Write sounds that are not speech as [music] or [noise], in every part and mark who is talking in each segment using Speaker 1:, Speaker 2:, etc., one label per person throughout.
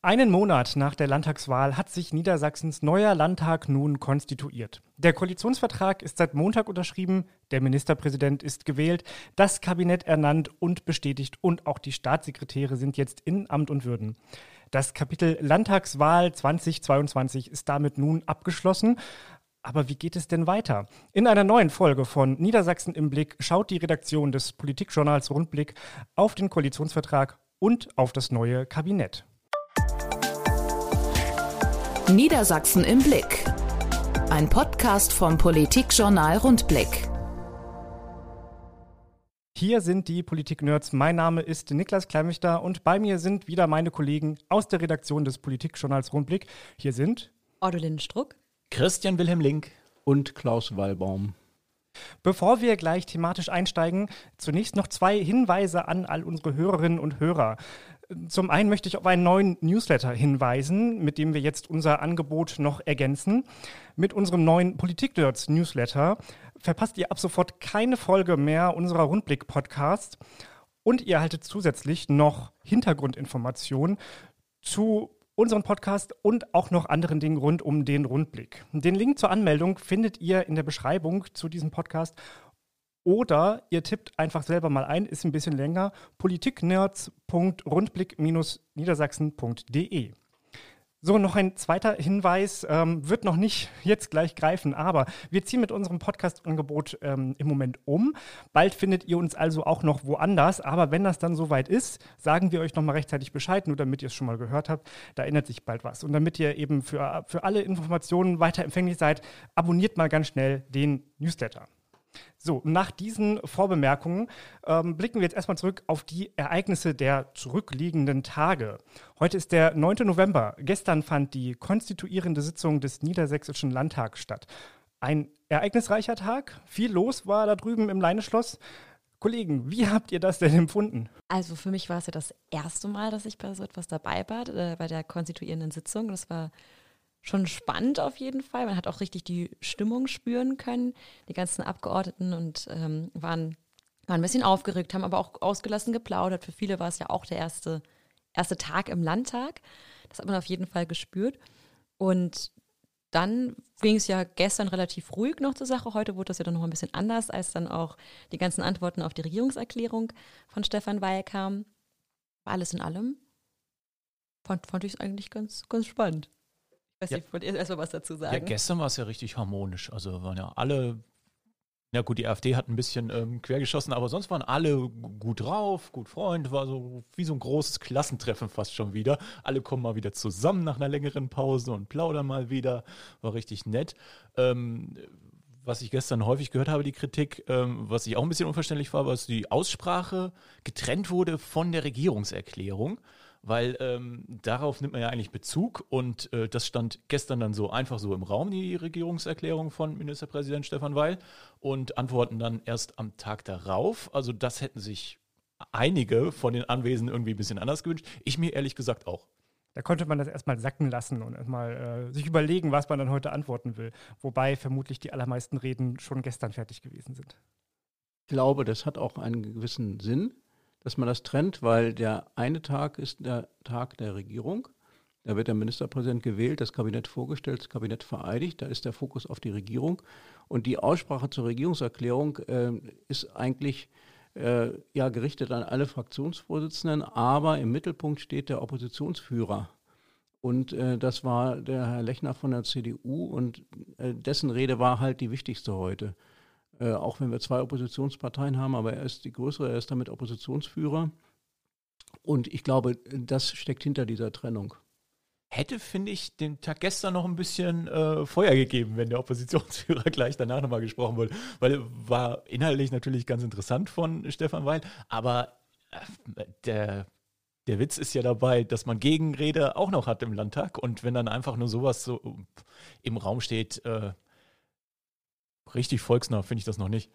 Speaker 1: Einen Monat nach der Landtagswahl hat sich Niedersachsens neuer Landtag nun konstituiert. Der Koalitionsvertrag ist seit Montag unterschrieben, der Ministerpräsident ist gewählt, das Kabinett ernannt und bestätigt und auch die Staatssekretäre sind jetzt in Amt und Würden. Das Kapitel Landtagswahl 2022 ist damit nun abgeschlossen. Aber wie geht es denn weiter? In einer neuen Folge von Niedersachsen im Blick schaut die Redaktion des Politikjournals Rundblick auf den Koalitionsvertrag und auf das neue Kabinett.
Speaker 2: Niedersachsen im Blick. Ein Podcast vom Politikjournal Rundblick.
Speaker 1: Hier sind die Politik-Nerds. Mein Name ist Niklas Kleimichter und bei mir sind wieder meine Kollegen aus der Redaktion des Politikjournals Rundblick. Hier sind
Speaker 3: Odolin Struck,
Speaker 4: Christian Wilhelm Link und Klaus Wallbaum.
Speaker 1: Bevor wir gleich thematisch einsteigen, zunächst noch zwei Hinweise an all unsere Hörerinnen und Hörer. Zum einen möchte ich auf einen neuen Newsletter hinweisen, mit dem wir jetzt unser Angebot noch ergänzen. Mit unserem neuen Politik-Nerds Newsletter verpasst ihr ab sofort keine Folge mehr unserer Rundblick-Podcast und ihr erhaltet zusätzlich noch Hintergrundinformationen zu unseren Podcast und auch noch anderen Dingen rund um den Rundblick. Den Link zur Anmeldung findet ihr in der Beschreibung zu diesem Podcast oder ihr tippt einfach selber mal ein, ist ein bisschen länger, politiknerds.rundblick-niedersachsen.de. So, noch ein zweiter Hinweis, ähm, wird noch nicht jetzt gleich greifen, aber wir ziehen mit unserem Podcast-Angebot ähm, im Moment um. Bald findet ihr uns also auch noch woanders, aber wenn das dann soweit ist, sagen wir euch nochmal rechtzeitig Bescheid, nur damit ihr es schon mal gehört habt, da ändert sich bald was. Und damit ihr eben für, für alle Informationen weiter empfänglich seid, abonniert mal ganz schnell den Newsletter. So, nach diesen Vorbemerkungen ähm, blicken wir jetzt erstmal zurück auf die Ereignisse der zurückliegenden Tage. Heute ist der 9. November. Gestern fand die konstituierende Sitzung des Niedersächsischen Landtags statt. Ein ereignisreicher Tag. Viel los war da drüben im Leineschloss. Kollegen, wie habt ihr das denn empfunden?
Speaker 3: Also für mich war es ja das erste Mal, dass ich bei so etwas dabei war, äh, bei der konstituierenden Sitzung. Das war schon spannend auf jeden Fall. Man hat auch richtig die Stimmung spüren können. Die ganzen Abgeordneten und ähm, waren, waren ein bisschen aufgeregt, haben aber auch ausgelassen geplaudert. Für viele war es ja auch der erste, erste Tag im Landtag. Das hat man auf jeden Fall gespürt. Und dann ging es ja gestern relativ ruhig noch zur Sache. Heute wurde das ja dann noch ein bisschen anders, als dann auch die ganzen Antworten auf die Regierungserklärung von Stefan Weil kamen. Alles in allem. Fand, fand ich es eigentlich ganz, ganz spannend. Weiß ja. nicht, wollt ihr erstmal was dazu sagen?
Speaker 4: Ja, gestern war es ja richtig harmonisch. Also waren ja alle, ja gut, die AfD hat ein bisschen ähm, quergeschossen, aber sonst waren alle gut drauf, gut Freund, war so wie so ein großes Klassentreffen fast schon wieder. Alle kommen mal wieder zusammen nach einer längeren Pause und plaudern mal wieder. War richtig nett. Ähm, was ich gestern häufig gehört habe, die Kritik, ähm, was ich auch ein bisschen unverständlich war, war, dass die Aussprache getrennt wurde von der Regierungserklärung weil ähm, darauf nimmt man ja eigentlich Bezug und äh, das stand gestern dann so einfach so im Raum, die Regierungserklärung von Ministerpräsident Stefan Weil und antworten dann erst am Tag darauf. Also das hätten sich einige von den Anwesenden irgendwie ein bisschen anders gewünscht. Ich mir ehrlich gesagt auch.
Speaker 1: Da konnte man das erstmal sacken lassen und erstmal äh, sich überlegen, was man dann heute antworten will. Wobei vermutlich die allermeisten Reden schon gestern fertig gewesen sind.
Speaker 5: Ich glaube, das hat auch einen gewissen Sinn dass man das trennt, weil der eine Tag ist der Tag der Regierung. Da wird der Ministerpräsident gewählt, das Kabinett vorgestellt, das Kabinett vereidigt. Da ist der Fokus auf die Regierung. Und die Aussprache zur Regierungserklärung äh, ist eigentlich äh, ja gerichtet an alle Fraktionsvorsitzenden, aber im Mittelpunkt steht der Oppositionsführer. Und äh, das war der Herr Lechner von der CDU und äh, dessen Rede war halt die wichtigste heute. Äh, auch wenn wir zwei Oppositionsparteien haben, aber er ist die größere, er ist damit Oppositionsführer. Und ich glaube, das steckt hinter dieser Trennung.
Speaker 4: Hätte, finde ich, den Tag gestern noch ein bisschen äh, Feuer gegeben, wenn der Oppositionsführer [laughs] gleich danach nochmal gesprochen wurde. Weil war inhaltlich natürlich ganz interessant von Stefan Weil, aber äh, der, der Witz ist ja dabei, dass man Gegenrede auch noch hat im Landtag und wenn dann einfach nur sowas so im Raum steht, äh, richtig volksnah finde ich das noch nicht.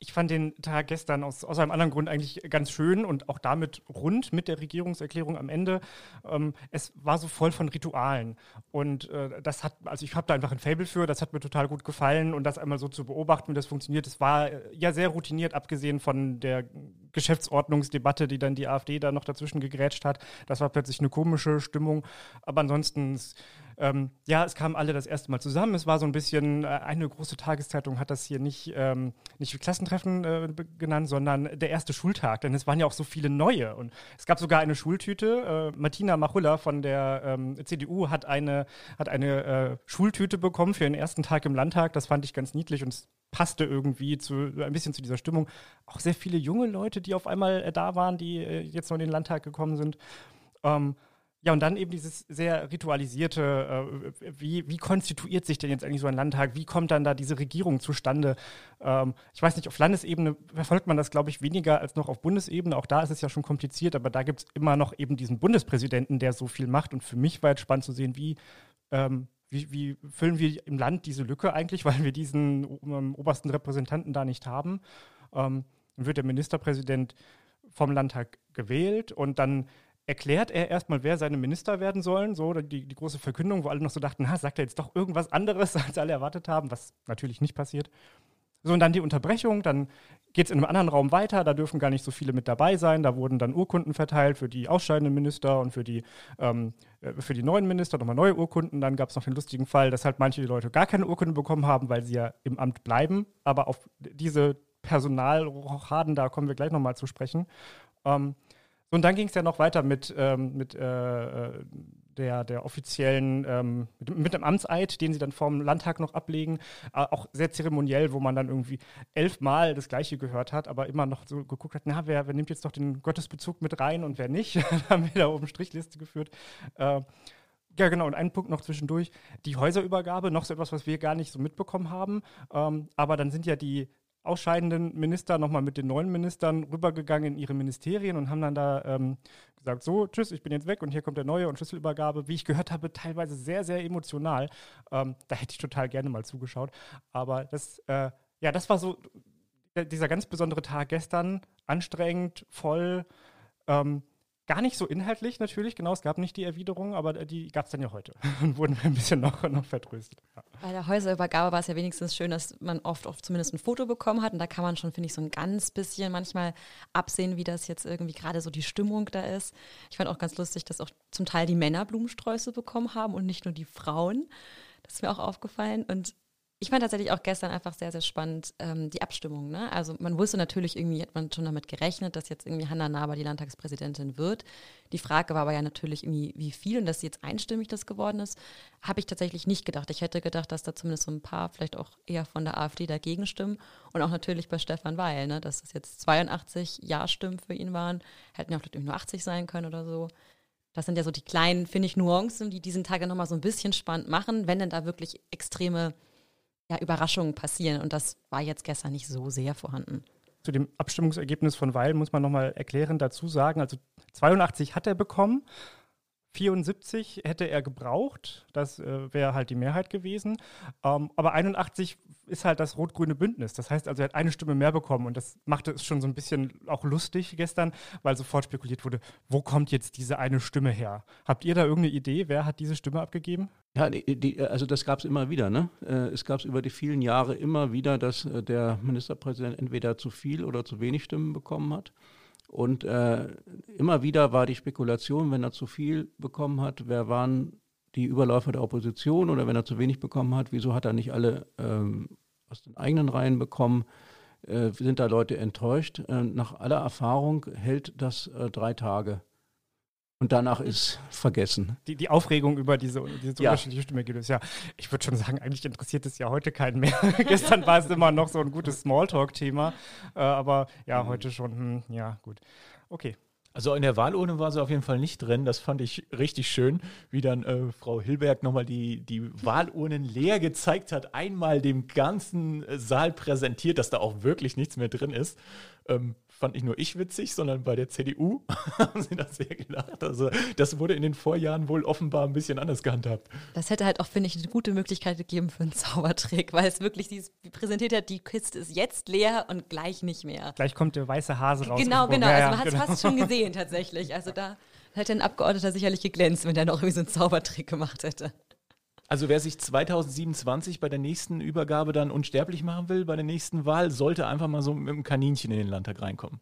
Speaker 1: Ich fand den Tag gestern aus, aus einem anderen Grund eigentlich ganz schön und auch damit rund mit der Regierungserklärung am Ende. Ähm, es war so voll von Ritualen. Und äh, das hat, also ich habe da einfach ein Fable für, das hat mir total gut gefallen und das einmal so zu beobachten, wie das funktioniert, das war äh, ja sehr routiniert, abgesehen von der Geschäftsordnungsdebatte, die dann die AfD da noch dazwischen gegrätscht hat. Das war plötzlich eine komische Stimmung. Aber ansonsten, ähm, ja, es kamen alle das erste Mal zusammen. Es war so ein bisschen, äh, eine große Tageszeitung hat das hier nicht, ähm, nicht wie Klassentreffen äh, genannt, sondern der erste Schultag. Denn es waren ja auch so viele neue. Und es gab sogar eine Schultüte. Äh, Martina Machulla von der ähm, CDU hat eine, hat eine äh, Schultüte bekommen für den ersten Tag im Landtag. Das fand ich ganz niedlich und es passte irgendwie zu, ein bisschen zu dieser Stimmung. Auch sehr viele junge Leute, die auf einmal äh, da waren, die äh, jetzt noch in den Landtag gekommen sind. Ähm, ja, und dann eben dieses sehr ritualisierte, äh, wie, wie konstituiert sich denn jetzt eigentlich so ein Landtag? Wie kommt dann da diese Regierung zustande? Ähm, ich weiß nicht, auf Landesebene verfolgt man das, glaube ich, weniger als noch auf Bundesebene. Auch da ist es ja schon kompliziert, aber da gibt es immer noch eben diesen Bundespräsidenten, der so viel macht. Und für mich war jetzt spannend zu sehen, wie, ähm, wie, wie füllen wir im Land diese Lücke eigentlich, weil wir diesen um, obersten Repräsentanten da nicht haben. Ähm, dann wird der Ministerpräsident vom Landtag gewählt und dann erklärt er erstmal, wer seine Minister werden sollen. So die, die große Verkündung, wo alle noch so dachten, ha, sagt er jetzt doch irgendwas anderes, [laughs] als alle erwartet haben, was natürlich nicht passiert. So, und dann die Unterbrechung, dann geht es in einem anderen Raum weiter, da dürfen gar nicht so viele mit dabei sein. Da wurden dann Urkunden verteilt für die ausscheidenden Minister und für die, ähm, äh, für die neuen Minister, nochmal neue Urkunden. Dann gab es noch den lustigen Fall, dass halt manche Leute gar keine Urkunde bekommen haben, weil sie ja im Amt bleiben. Aber auf diese Personalrochaden, da kommen wir gleich nochmal zu sprechen. Ähm, und dann ging es ja noch weiter mit, ähm, mit äh, äh, der, der offiziellen, ähm, mit, mit, dem Amtseid, den sie dann vom Landtag noch ablegen. Äh, auch sehr zeremoniell, wo man dann irgendwie elfmal das Gleiche gehört hat, aber immer noch so geguckt hat, na, wer, wer nimmt jetzt doch den Gottesbezug mit rein und wer nicht. [laughs] dann haben wir da oben Strichliste geführt. Äh, ja, genau. Und einen Punkt noch zwischendurch. Die Häuserübergabe, noch so etwas, was wir gar nicht so mitbekommen haben. Ähm, aber dann sind ja die ausscheidenden Minister nochmal mit den neuen Ministern rübergegangen in ihre Ministerien und haben dann da ähm, gesagt, so, tschüss, ich bin jetzt weg und hier kommt der neue und Schlüsselübergabe. Wie ich gehört habe, teilweise sehr, sehr emotional. Ähm, da hätte ich total gerne mal zugeschaut. Aber das, äh, ja, das war so dieser ganz besondere Tag gestern, anstrengend, voll. Ähm, Gar nicht so inhaltlich natürlich, genau, es gab nicht die Erwiderung, aber die gab es dann ja heute [laughs] und wurden ein bisschen noch, noch vertröstet. Ja.
Speaker 3: Bei der Häuserübergabe war es ja wenigstens schön, dass man oft, oft zumindest ein Foto bekommen hat und da kann man schon, finde ich, so ein ganz bisschen manchmal absehen, wie das jetzt irgendwie gerade so die Stimmung da ist. Ich fand auch ganz lustig, dass auch zum Teil die Männer Blumensträuße bekommen haben und nicht nur die Frauen. Das ist mir auch aufgefallen und ich fand tatsächlich auch gestern einfach sehr, sehr spannend ähm, die Abstimmung. Ne? Also man wusste natürlich irgendwie, hat man schon damit gerechnet, dass jetzt irgendwie Hanna Naber die Landtagspräsidentin wird. Die Frage war aber ja natürlich irgendwie, wie viel und dass sie jetzt einstimmig das geworden ist, habe ich tatsächlich nicht gedacht. Ich hätte gedacht, dass da zumindest so ein paar vielleicht auch eher von der AfD dagegen stimmen und auch natürlich bei Stefan Weil, ne? dass es jetzt 82 Ja-Stimmen für ihn waren, hätten ja vielleicht nur 80 sein können oder so. Das sind ja so die kleinen, finde ich, Nuancen, die diesen Tag ja nochmal so ein bisschen spannend machen, wenn denn da wirklich extreme ja, Überraschungen passieren. Und das war jetzt gestern nicht so sehr vorhanden.
Speaker 1: Zu dem Abstimmungsergebnis von Weil muss man nochmal erklären, dazu sagen, also 82 hat er bekommen, 74 hätte er gebraucht, das äh, wäre halt die Mehrheit gewesen. Ähm, aber 81 ist halt das rot-grüne Bündnis. Das heißt also, er hat eine Stimme mehr bekommen und das machte es schon so ein bisschen auch lustig gestern, weil sofort spekuliert wurde, wo kommt jetzt diese eine Stimme her? Habt ihr da irgendeine Idee, wer hat diese Stimme abgegeben?
Speaker 5: Ja, die, die, also das gab es immer wieder. Ne? Äh, es gab es über die vielen Jahre immer wieder, dass äh, der Ministerpräsident entweder zu viel oder zu wenig Stimmen bekommen hat. Und äh, immer wieder war die Spekulation, wenn er zu viel bekommen hat, wer waren die Überläufer der Opposition oder wenn er zu wenig bekommen hat, wieso hat er nicht alle ähm, aus den eigenen Reihen bekommen? Äh, sind da Leute enttäuscht? Äh, nach aller Erfahrung hält das äh, drei Tage. Und danach ist vergessen.
Speaker 1: Die, die Aufregung über diese, diese ja. unterschiedliche Stimmergebnisse. Ja, ich würde schon sagen, eigentlich interessiert es ja heute keinen mehr. [laughs] Gestern war es immer noch so ein gutes Smalltalk-Thema. Äh, aber ja, mhm. heute schon, hm, ja, gut. Okay.
Speaker 4: Also in der Wahlurne war sie auf jeden Fall nicht drin. Das fand ich richtig schön, wie dann äh, Frau Hilberg nochmal die, die Wahlurnen leer gezeigt hat, einmal dem ganzen Saal präsentiert, dass da auch wirklich nichts mehr drin ist. Ähm, fand nicht nur ich witzig, sondern bei der CDU [laughs] haben sie das sehr gelacht. Also das wurde in den Vorjahren wohl offenbar ein bisschen anders gehandhabt.
Speaker 3: Das hätte halt auch, finde ich, eine gute Möglichkeit gegeben für einen Zaubertrick, weil es wirklich dieses, präsentiert hat, die Kiste ist jetzt leer und gleich nicht mehr.
Speaker 1: Gleich kommt der weiße Hase raus.
Speaker 3: Genau, genau. Also man hat es genau. fast schon [laughs] gesehen tatsächlich. Also da hätte ein Abgeordneter sicherlich geglänzt, wenn der noch irgendwie so einen Zaubertrick gemacht hätte.
Speaker 4: Also wer sich 2027 bei der nächsten Übergabe dann unsterblich machen will, bei der nächsten Wahl, sollte einfach mal so mit dem Kaninchen in den Landtag reinkommen.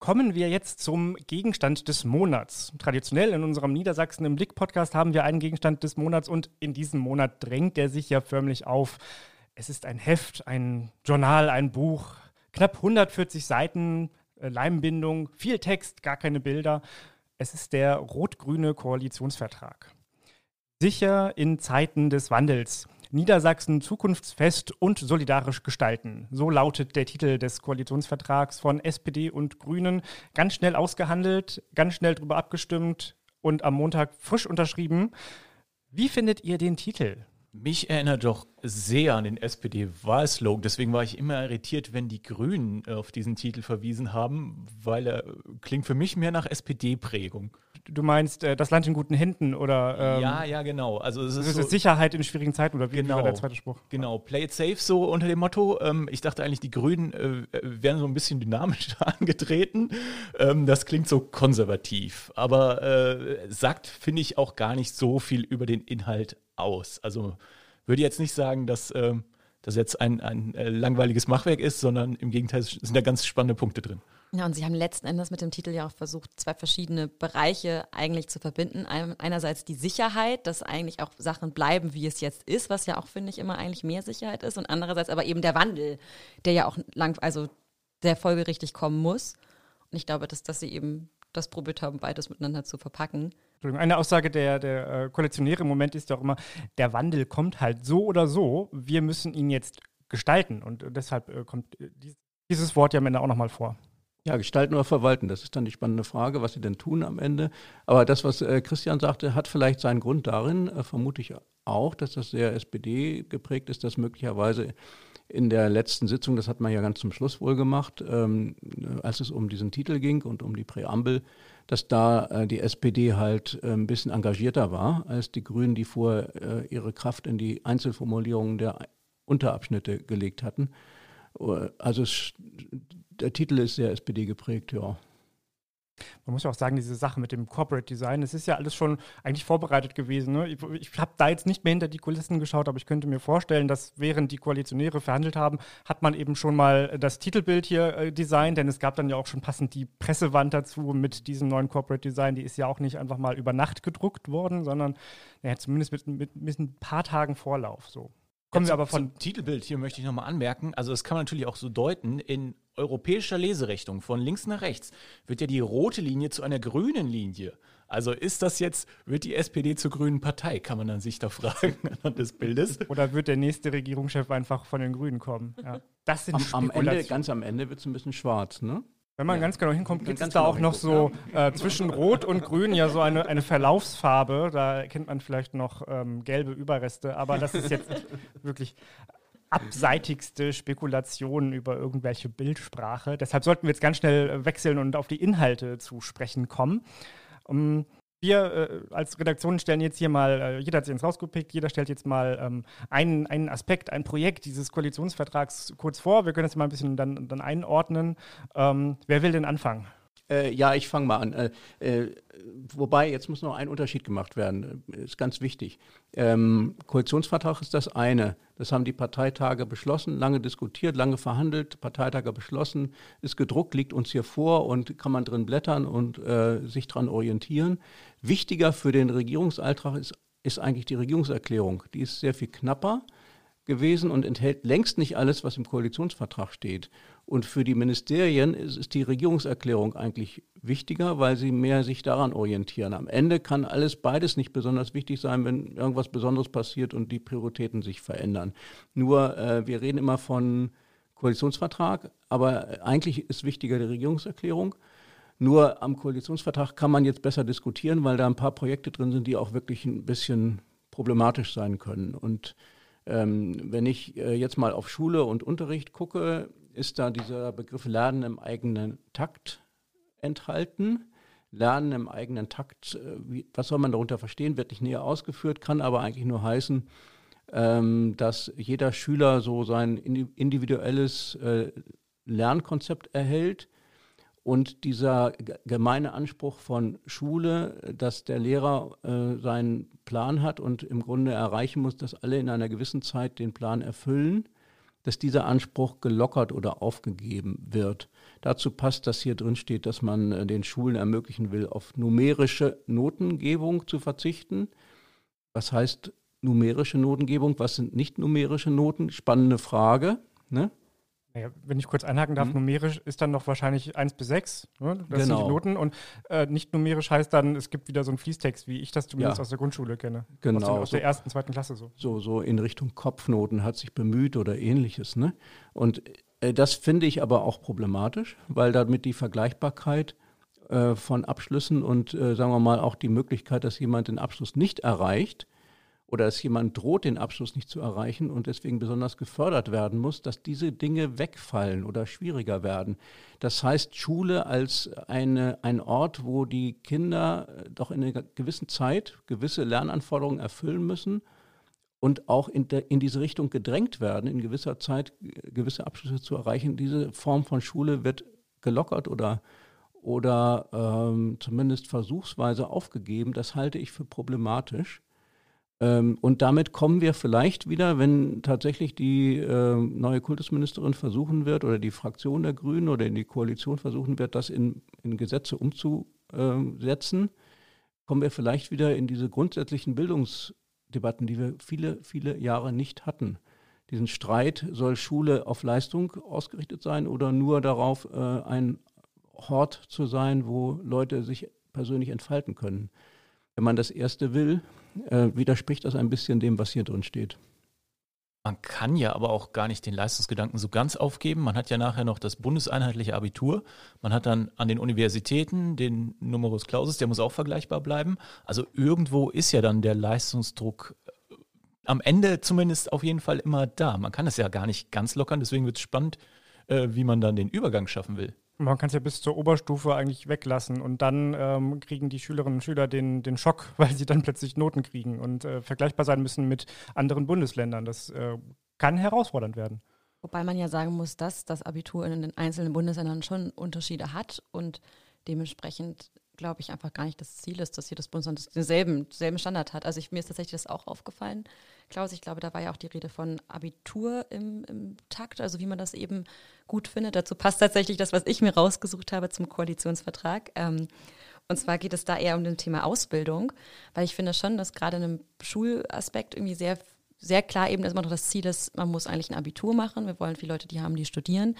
Speaker 1: Kommen wir jetzt zum Gegenstand des Monats. Traditionell in unserem Niedersachsen im Blick Podcast haben wir einen Gegenstand des Monats und in diesem Monat drängt der sich ja förmlich auf. Es ist ein Heft, ein Journal, ein Buch, knapp 140 Seiten, äh, Leimbindung, viel Text, gar keine Bilder. Es ist der rot-grüne Koalitionsvertrag. Sicher in Zeiten des Wandels. Niedersachsen zukunftsfest und solidarisch gestalten. So lautet der Titel des Koalitionsvertrags von SPD und Grünen. Ganz schnell ausgehandelt, ganz schnell darüber abgestimmt und am Montag frisch unterschrieben. Wie findet ihr den Titel?
Speaker 4: Mich erinnert doch sehr an den SPD-Wahlslogan. Deswegen war ich immer irritiert, wenn die Grünen auf diesen Titel verwiesen haben, weil er klingt für mich mehr nach SPD-Prägung.
Speaker 1: Du meinst äh, das Land in guten Händen oder
Speaker 4: ähm, ja, ja, genau. Also es ist,
Speaker 1: so, Sicherheit in schwierigen Zeiten oder wie,
Speaker 4: genau,
Speaker 1: wie war der zweite Spruch?
Speaker 4: Genau, play it safe so unter dem Motto. Ähm, ich dachte eigentlich, die Grünen äh, wären so ein bisschen dynamischer [laughs] angetreten. Ähm, das klingt so konservativ, aber äh, sagt finde ich auch gar nicht so viel über den Inhalt aus. Also würde jetzt nicht sagen, dass ähm, das jetzt ein, ein äh, langweiliges Machwerk ist, sondern im Gegenteil sind da ganz spannende Punkte drin.
Speaker 3: Ja, und Sie haben letzten Endes mit dem Titel ja auch versucht, zwei verschiedene Bereiche eigentlich zu verbinden. Einerseits die Sicherheit, dass eigentlich auch Sachen bleiben, wie es jetzt ist, was ja auch, finde ich, immer eigentlich mehr Sicherheit ist. Und andererseits aber eben der Wandel, der ja auch lang, also der folgerichtig kommen muss. Und ich glaube, dass, dass Sie eben das probiert haben, beides miteinander zu verpacken.
Speaker 1: Eine Aussage der, der äh, Koalitionäre im Moment ist ja auch immer, der Wandel kommt halt so oder so, wir müssen ihn jetzt gestalten. Und deshalb äh, kommt äh, dieses Wort ja am Ende auch nochmal vor.
Speaker 5: Ja, gestalten oder verwalten, das ist dann die spannende Frage, was sie denn tun am Ende. Aber das, was äh, Christian sagte, hat vielleicht seinen Grund darin, äh, vermute ich auch, dass das sehr SPD geprägt ist, dass möglicherweise in der letzten Sitzung, das hat man ja ganz zum Schluss wohl gemacht, ähm, als es um diesen Titel ging und um die Präambel, dass da äh, die SPD halt ein bisschen engagierter war als die Grünen, die vorher ihre Kraft in die Einzelformulierungen der Unterabschnitte gelegt hatten. Also der Titel ist sehr SPD geprägt, ja.
Speaker 1: Man muss ja auch sagen, diese Sache mit dem Corporate Design, es ist ja alles schon eigentlich vorbereitet gewesen. Ne? Ich, ich habe da jetzt nicht mehr hinter die Kulissen geschaut, aber ich könnte mir vorstellen, dass während die Koalitionäre verhandelt haben, hat man eben schon mal das Titelbild hier äh, designt, denn es gab dann ja auch schon passend die Pressewand dazu mit diesem neuen Corporate Design. Die ist ja auch nicht einfach mal über Nacht gedruckt worden, sondern ja, zumindest mit, mit, mit ein paar Tagen Vorlauf. So.
Speaker 4: Kommen wir aber von Titelbild hier möchte ich nochmal anmerken. Also das kann man natürlich auch so deuten. In europäischer Leserichtung von links nach rechts wird ja die rote Linie zu einer grünen Linie. Also ist das jetzt, wird die SPD zur grünen Partei, kann man dann sich da fragen [laughs] anhand des Bildes.
Speaker 1: Oder wird der nächste Regierungschef einfach von den Grünen kommen? Ja.
Speaker 5: Das sind am, am Ende, ganz am Ende wird es ein bisschen schwarz, ne?
Speaker 1: Wenn man ja. ganz genau hinkommt, gibt es da auch noch so äh, zwischen Rot und Grün ja so eine, eine Verlaufsfarbe. Da kennt man vielleicht noch ähm, gelbe Überreste, aber das ist jetzt [laughs] wirklich abseitigste Spekulationen über irgendwelche Bildsprache. Deshalb sollten wir jetzt ganz schnell wechseln und auf die Inhalte zu sprechen kommen. Um, wir äh, als Redaktion stellen jetzt hier mal, äh, jeder hat sich ins rausgepickt, jeder stellt jetzt mal ähm, einen, einen Aspekt, ein Projekt dieses Koalitionsvertrags kurz vor. Wir können das mal ein bisschen dann, dann einordnen. Ähm, wer will denn anfangen?
Speaker 5: Äh, ja, ich fange mal an. Äh, äh, wobei, jetzt muss noch ein Unterschied gemacht werden. Äh, ist ganz wichtig. Ähm, Koalitionsvertrag ist das eine. Das haben die Parteitage beschlossen, lange diskutiert, lange verhandelt, Parteitage beschlossen, ist gedruckt, liegt uns hier vor und kann man drin blättern und äh, sich daran orientieren. Wichtiger für den Regierungsalltag ist, ist eigentlich die Regierungserklärung. Die ist sehr viel knapper gewesen und enthält längst nicht alles, was im Koalitionsvertrag steht. Und für die Ministerien ist, ist, die Regierungserklärung eigentlich wichtiger, weil sie mehr sich daran orientieren. Am Ende kann alles beides nicht besonders wichtig sein, wenn irgendwas Besonderes passiert und die Prioritäten sich verändern. Nur äh, wir reden immer von Koalitionsvertrag, aber eigentlich ist wichtiger die Regierungserklärung. Nur am Koalitionsvertrag kann man jetzt besser diskutieren, weil da ein paar Projekte drin sind, die auch wirklich ein bisschen problematisch sein können. Und ähm, wenn ich äh, jetzt mal auf Schule und Unterricht gucke, ist da dieser Begriff Lernen im eigenen Takt enthalten. Lernen im eigenen Takt, äh, was soll man darunter verstehen, wird nicht näher ausgeführt, kann aber eigentlich nur heißen, ähm, dass jeder Schüler so sein individuelles äh, Lernkonzept erhält und dieser gemeine Anspruch von Schule, dass der Lehrer äh, seinen Plan hat und im Grunde erreichen muss, dass alle in einer gewissen Zeit den Plan erfüllen, dass dieser Anspruch gelockert oder aufgegeben wird. dazu passt, dass hier drin steht, dass man äh, den Schulen ermöglichen will, auf numerische Notengebung zu verzichten. Was heißt numerische Notengebung? Was sind nicht numerische Noten? Spannende Frage. Ne?
Speaker 1: Naja, wenn ich kurz einhaken darf,
Speaker 5: Mhm.
Speaker 1: numerisch ist dann noch wahrscheinlich 1 bis 6. Ne? Das sind
Speaker 5: Genau.
Speaker 1: die Noten. Und äh, nicht numerisch heißt dann, es gibt wieder so einen Fließtext, wie ich das zumindest
Speaker 5: Ja.
Speaker 1: aus der Grundschule kenne. Aus,
Speaker 5: Genau.
Speaker 1: den, aus
Speaker 5: so.
Speaker 1: der ersten, zweiten Klasse so.
Speaker 5: so, so in Richtung Kopfnoten hat sich bemüht oder ähnliches. Ne? Und äh, das finde ich aber auch problematisch, weil damit die Vergleichbarkeit äh, von Abschlüssen und äh, sagen wir mal auch die Möglichkeit, dass jemand den Abschluss nicht erreicht oder dass jemand droht, den Abschluss nicht zu erreichen und deswegen besonders gefördert werden muss, dass diese Dinge wegfallen oder schwieriger werden. Das heißt, Schule als eine, ein Ort, wo die Kinder äh, doch in einer gewissen Zeit gewisse Lernanforderungen erfüllen müssen und auch in, der, in diese Richtung gedrängt werden, in gewisser Zeit äh, gewisse Abschlüsse zu erreichen. Diese Form von Schule wird gelockert oder, oder ähm, zumindest versuchsweise aufgegeben. Das halte ich für problematisch. Ähm, und damit kommen wir vielleicht wieder, wenn tatsächlich die ähm, neue Kultusministerin versuchen wird oder die Fraktion der Grünen oder die Koalition versuchen wird, das in, in Gesetze umzusetzen, kommen wir vielleicht wieder in diese grundsätzlichen Bildungsdebatten, die wir viele, viele Jahre nicht hatten. Diesen Streit, soll Schule auf Leistung ausgerichtet sein oder nur darauf, äh, ein Hort zu sein, wo Leute sich persönlich entfalten können. Wenn man das Erste will, äh, widerspricht das ein bisschen dem, was hier drin steht.
Speaker 4: Man kann ja aber auch gar nicht den Leistungsgedanken so ganz aufgeben. Man hat ja nachher noch das bundeseinheitliche Abitur. Man hat dann an den Universitäten den Numerus Clausus, der muss auch vergleichbar bleiben. Also irgendwo ist ja dann der Leistungsdruck äh, am Ende zumindest auf jeden Fall immer da. Man kann es ja gar nicht ganz lockern, deswegen wird es spannend, äh, wie man dann den Übergang schaffen will.
Speaker 1: Man kann es ja bis zur Oberstufe eigentlich weglassen und dann ähm, kriegen die Schülerinnen und Schüler den, den Schock, [laughs] weil sie dann plötzlich Noten kriegen und äh, vergleichbar sein müssen mit anderen Bundesländern. Das äh, kann herausfordernd werden.
Speaker 3: Wobei man ja sagen muss, dass das Abitur in den einzelnen Bundesländern schon Unterschiede hat und dementsprechend glaube ich einfach gar nicht das Ziel ist, dass jedes Bundesland denselben, denselben Standard hat. Also ich, mir ist tatsächlich das auch aufgefallen, Klaus. Ich glaube, da war ja auch die Rede von Abitur im, im Takt, also wie man das eben gut findet. Dazu passt tatsächlich das, was ich mir rausgesucht habe zum Koalitionsvertrag. Ähm, und zwar geht es da eher um das Thema Ausbildung, weil ich finde schon, dass gerade in einem Schulaspekt irgendwie sehr sehr klar eben immer noch das Ziel ist, man muss eigentlich ein Abitur machen. Wir wollen viele Leute, die haben, die studieren.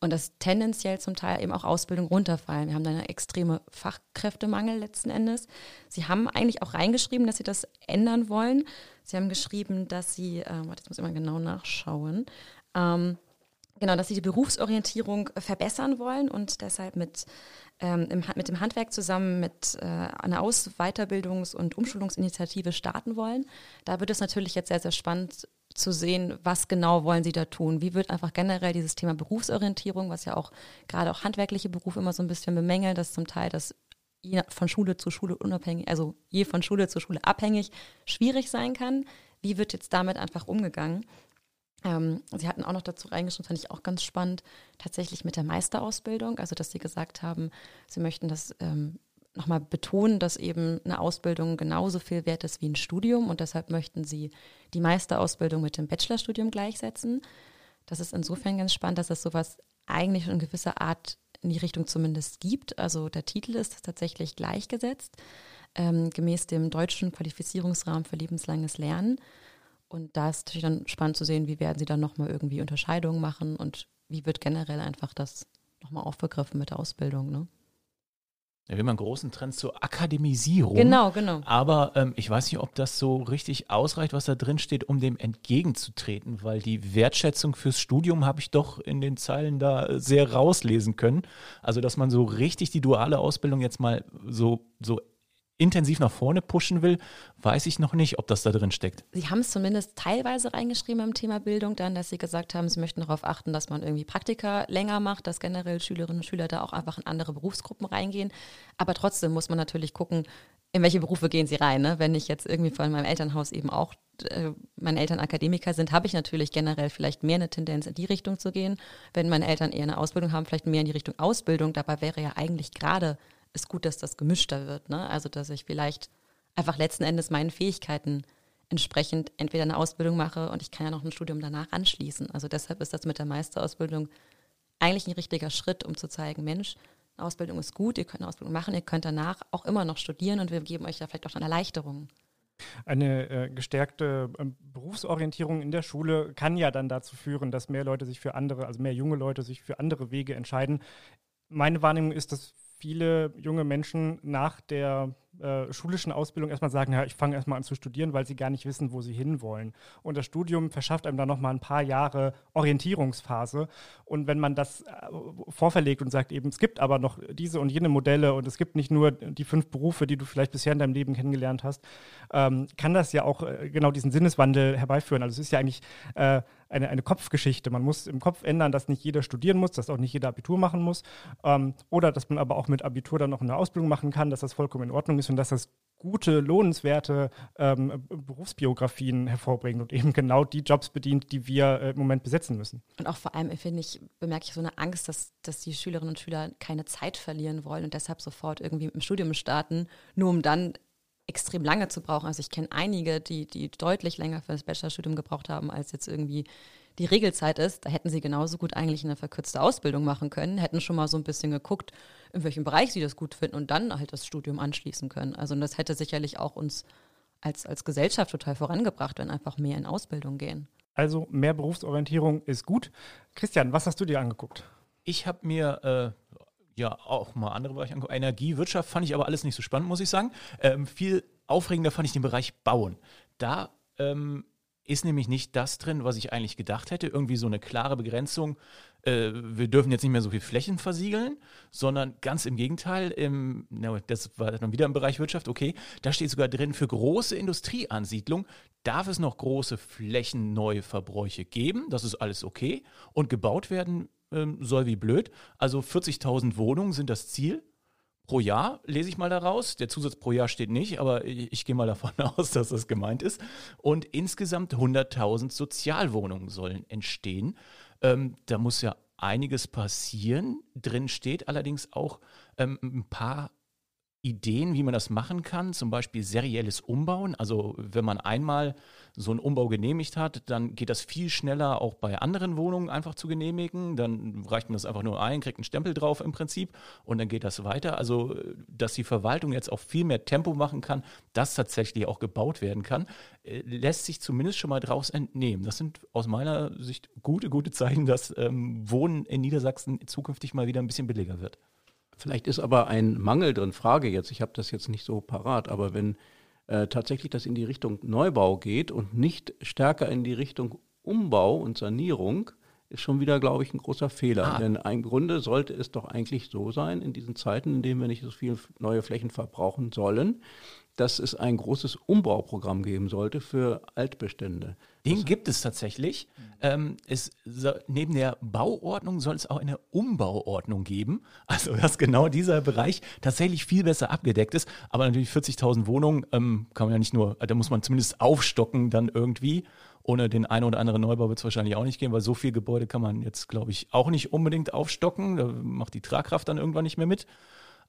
Speaker 3: Und dass tendenziell zum Teil eben auch Ausbildung runterfallen. Wir haben da eine extreme Fachkräftemangel letzten Endes. Sie haben eigentlich auch reingeschrieben, dass sie das ändern wollen. Sie haben geschrieben, dass sie, äh, warte, jetzt muss ich mal genau nachschauen, ähm, genau, dass sie die Berufsorientierung verbessern wollen und deshalb mit ähm, im, mit dem Handwerk zusammen mit äh, einer Aus-, Weiterbildungs- und Umschulungsinitiative starten wollen. Da wird es natürlich jetzt sehr, sehr spannend zu sehen, was genau wollen sie da tun. Wie wird einfach generell dieses Thema Berufsorientierung, was ja auch gerade auch handwerkliche Berufe immer so ein bisschen bemängeln, dass zum Teil das je von Schule zu Schule unabhängig, also je von Schule zu Schule abhängig, schwierig sein kann. Wie wird jetzt damit einfach umgegangen? Ähm, sie hatten auch noch dazu reingeschrieben, fand ich auch ganz spannend, tatsächlich mit der Meisterausbildung, also dass sie gesagt haben, sie möchten das ähm, nochmal betonen, dass eben eine Ausbildung genauso viel wert ist wie ein Studium und deshalb möchten sie die Meisterausbildung mit dem Bachelorstudium gleichsetzen. Das ist insofern ganz spannend, dass es sowas eigentlich in gewisser Art in die Richtung zumindest gibt. Also der Titel ist tatsächlich gleichgesetzt, ähm, gemäß dem deutschen Qualifizierungsrahmen für lebenslanges Lernen. Und da ist natürlich dann spannend zu sehen, wie werden sie dann nochmal irgendwie Unterscheidungen machen und wie wird generell einfach das nochmal aufgegriffen mit der Ausbildung. Ne?
Speaker 4: Ja, wir haben einen großen Trend zur Akademisierung.
Speaker 3: Genau, genau.
Speaker 4: Aber ähm, ich weiß nicht, ob das so richtig ausreicht, was da drin steht, um dem entgegenzutreten, weil die Wertschätzung fürs Studium habe ich doch in den Zeilen da äh, sehr rauslesen können. Also, dass man so richtig die duale Ausbildung jetzt mal so, so intensiv nach vorne pushen will, weiß ich noch nicht, ob das da drin steckt.
Speaker 3: Sie haben es zumindest teilweise reingeschrieben im Thema Bildung, dann, dass Sie gesagt haben, Sie möchten darauf achten, dass man irgendwie Praktika länger macht, dass generell Schülerinnen und Schüler da auch einfach in andere Berufsgruppen reingehen. Aber trotzdem muss man natürlich gucken, in welche Berufe gehen sie rein. Ne? Wenn ich jetzt irgendwie von meinem Elternhaus eben auch, äh, meine Eltern Akademiker sind, habe ich natürlich generell vielleicht mehr eine Tendenz in die Richtung zu gehen. Wenn meine Eltern eher eine Ausbildung haben, vielleicht mehr in die Richtung Ausbildung. Dabei wäre ja eigentlich gerade ist gut, dass das gemischter wird. Ne? Also, dass ich vielleicht einfach letzten Endes meinen Fähigkeiten entsprechend entweder eine Ausbildung mache und ich kann ja noch ein Studium danach anschließen. Also deshalb ist das mit der Meisterausbildung eigentlich ein richtiger Schritt, um zu zeigen, Mensch, eine Ausbildung ist gut, ihr könnt eine Ausbildung machen, ihr könnt danach auch immer noch studieren und wir geben euch da vielleicht auch schon Erleichterungen.
Speaker 1: Eine äh, gestärkte äh, Berufsorientierung in der Schule kann ja dann dazu führen, dass mehr Leute sich für andere, also mehr junge Leute sich für andere Wege entscheiden. Meine Wahrnehmung ist, dass viele junge Menschen nach der äh, schulischen Ausbildung erstmal sagen, ja, ich fange erstmal an zu studieren, weil sie gar nicht wissen, wo sie hinwollen. Und das Studium verschafft einem dann nochmal ein paar Jahre Orientierungsphase. Und wenn man das äh, vorverlegt und sagt, eben, es gibt aber noch diese und jene Modelle und es gibt nicht nur die fünf Berufe, die du vielleicht bisher in deinem Leben kennengelernt hast, ähm, kann das ja auch äh, genau diesen Sinneswandel herbeiführen. Also es ist ja eigentlich äh, eine, eine Kopfgeschichte. Man muss im Kopf ändern, dass nicht jeder studieren muss, dass auch nicht jeder Abitur machen muss. Ähm, oder dass man aber auch mit Abitur dann noch eine Ausbildung machen kann, dass das vollkommen in Ordnung ist und dass das gute, lohnenswerte ähm, Berufsbiografien hervorbringt und eben genau die Jobs bedient, die wir äh, im Moment besetzen müssen.
Speaker 3: Und auch vor allem, finde ich, bemerke ich so eine Angst, dass, dass die Schülerinnen und Schüler keine Zeit verlieren wollen und deshalb sofort irgendwie dem Studium starten, nur um dann extrem lange zu brauchen. Also ich kenne einige, die, die deutlich länger für das Bachelorstudium gebraucht haben, als jetzt irgendwie die Regelzeit ist. Da hätten sie genauso gut eigentlich eine verkürzte Ausbildung machen können, hätten schon mal so ein bisschen geguckt, in welchem Bereich sie das gut finden und dann halt das Studium anschließen können. Also das hätte sicherlich auch uns als, als Gesellschaft total vorangebracht, wenn einfach mehr in Ausbildung gehen.
Speaker 1: Also mehr Berufsorientierung ist gut. Christian, was hast du dir angeguckt?
Speaker 4: Ich habe mir äh, ja auch mal andere Bereiche angeguckt. Energie, Wirtschaft fand ich aber alles nicht so spannend, muss ich sagen. Ähm, viel aufregender fand ich den Bereich Bauen. Da ähm, ist nämlich nicht das drin, was ich eigentlich gedacht hätte. Irgendwie so eine klare Begrenzung. Äh, wir dürfen jetzt nicht mehr so viel Flächen versiegeln, sondern ganz im Gegenteil. Im, das war dann wieder im Bereich Wirtschaft. Okay, da steht sogar drin, für große Industrieansiedlung darf es noch große Flächenneuverbräuche geben. Das ist alles okay. Und gebaut werden ähm, soll wie blöd. Also 40.000 Wohnungen sind das Ziel pro Jahr, lese ich mal daraus. Der Zusatz pro Jahr steht nicht, aber ich, ich gehe mal davon [laughs] aus, dass das gemeint ist. Und insgesamt 100.000 Sozialwohnungen sollen entstehen. Ähm, da muss ja einiges passieren. Drin steht allerdings auch ähm, ein paar Ideen, wie man das machen kann, zum Beispiel serielles Umbauen. Also wenn man einmal so einen Umbau genehmigt hat, dann geht das viel schneller auch bei anderen Wohnungen einfach zu genehmigen. Dann reicht man das einfach nur ein, kriegt einen Stempel drauf im Prinzip und dann geht das weiter. Also dass die Verwaltung jetzt auch viel mehr Tempo machen kann, dass tatsächlich auch gebaut werden kann, äh, lässt sich zumindest schon mal draus entnehmen. Das sind aus meiner Sicht gute, gute Zeichen, dass ähm, Wohnen in Niedersachsen zukünftig mal wieder ein bisschen billiger wird.
Speaker 5: Vielleicht ist aber ein Mangel drin, Frage jetzt, ich habe das jetzt nicht so parat, aber wenn äh, tatsächlich das in die Richtung Neubau geht und nicht stärker in die Richtung Umbau und Sanierung, ist schon wieder, glaube ich, ein großer Fehler. Ah. Denn im Grunde sollte es doch eigentlich so sein, in diesen Zeiten, in denen wir nicht so viele neue Flächen verbrauchen sollen, dass es ein großes Umbauprogramm geben sollte für Altbestände.
Speaker 4: Den das gibt es tatsächlich. Ähm, es, neben der Bauordnung soll es auch eine Umbauordnung geben. Also [laughs] dass genau dieser Bereich tatsächlich viel besser abgedeckt ist. Aber natürlich 40.000 Wohnungen ähm, kann man ja nicht nur, da muss man zumindest aufstocken dann irgendwie. Ohne den einen oder anderen Neubau wird es wahrscheinlich auch nicht gehen, weil so viel Gebäude kann man jetzt, glaube ich, auch nicht unbedingt aufstocken. Da macht die Tragkraft dann irgendwann nicht mehr mit.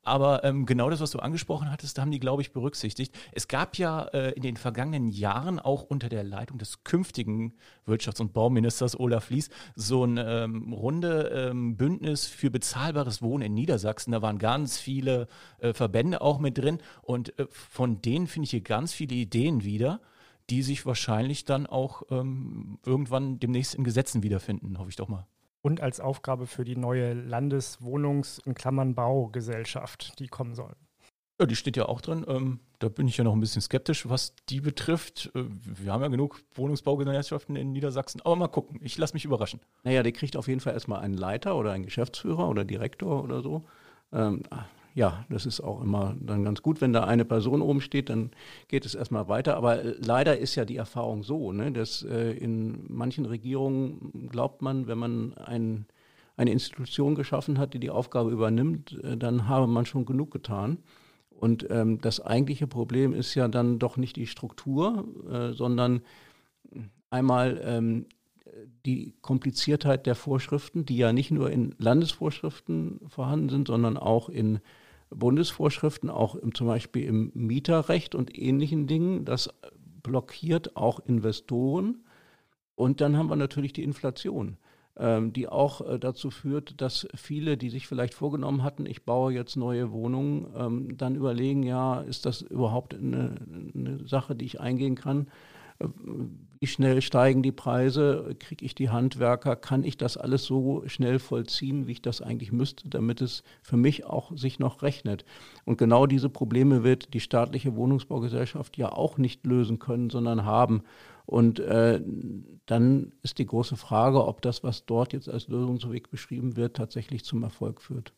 Speaker 4: Aber ähm, genau das, was du angesprochen hattest, haben die, glaube ich, berücksichtigt. Es gab ja äh, in den vergangenen Jahren auch unter der Leitung des künftigen Wirtschafts- und Bauministers Olaf Lies so ein ähm, runde ähm, Bündnis für bezahlbares Wohnen in Niedersachsen. Da waren ganz viele äh, Verbände auch mit drin und äh, von denen finde ich hier ganz viele Ideen wieder die sich wahrscheinlich dann auch ähm, irgendwann demnächst in Gesetzen wiederfinden, hoffe ich doch mal
Speaker 1: und als Aufgabe für die neue Landeswohnungs- in Klammern Baugesellschaft, die kommen soll.
Speaker 4: Ja, die steht ja auch drin. Ähm, da bin ich ja noch ein bisschen skeptisch, was die betrifft. Äh, wir haben ja genug Wohnungsbaugesellschaften in Niedersachsen, aber mal gucken. Ich lasse mich überraschen.
Speaker 5: Naja, die kriegt auf jeden Fall erstmal einen Leiter oder einen Geschäftsführer oder Direktor oder so. Ähm, ja, das ist auch immer dann ganz gut, wenn da eine Person oben steht, dann geht es erstmal weiter. Aber äh, leider ist ja die Erfahrung so, ne, dass äh, in manchen Regierungen glaubt man, wenn man ein, eine Institution geschaffen hat, die die Aufgabe übernimmt, äh, dann habe man schon genug getan. Und ähm, das eigentliche Problem ist ja dann doch nicht die Struktur, äh, sondern einmal ähm, die Kompliziertheit der Vorschriften, die ja nicht nur in Landesvorschriften vorhanden sind, sondern auch in Bundesvorschriften, auch im, zum Beispiel im Mieterrecht und ähnlichen Dingen. Das blockiert auch Investoren. Und dann haben wir natürlich die Inflation. ähm, die auch äh, dazu führt, dass viele, die sich vielleicht vorgenommen hatten, ich baue jetzt neue Wohnungen, ähm, dann überlegen, ja, ist das überhaupt eine, eine Sache, die ich eingehen kann? Wie schnell steigen die Preise? Kriege ich die Handwerker? Kann ich das alles so schnell vollziehen, wie ich das eigentlich müsste, damit es für mich auch sich noch rechnet? Und genau diese Probleme wird die staatliche Wohnungsbaugesellschaft ja auch nicht lösen können, sondern haben. Und äh, dann ist die große Frage, ob das, was dort jetzt als Lösungsweg beschrieben wird, tatsächlich zum Erfolg führt.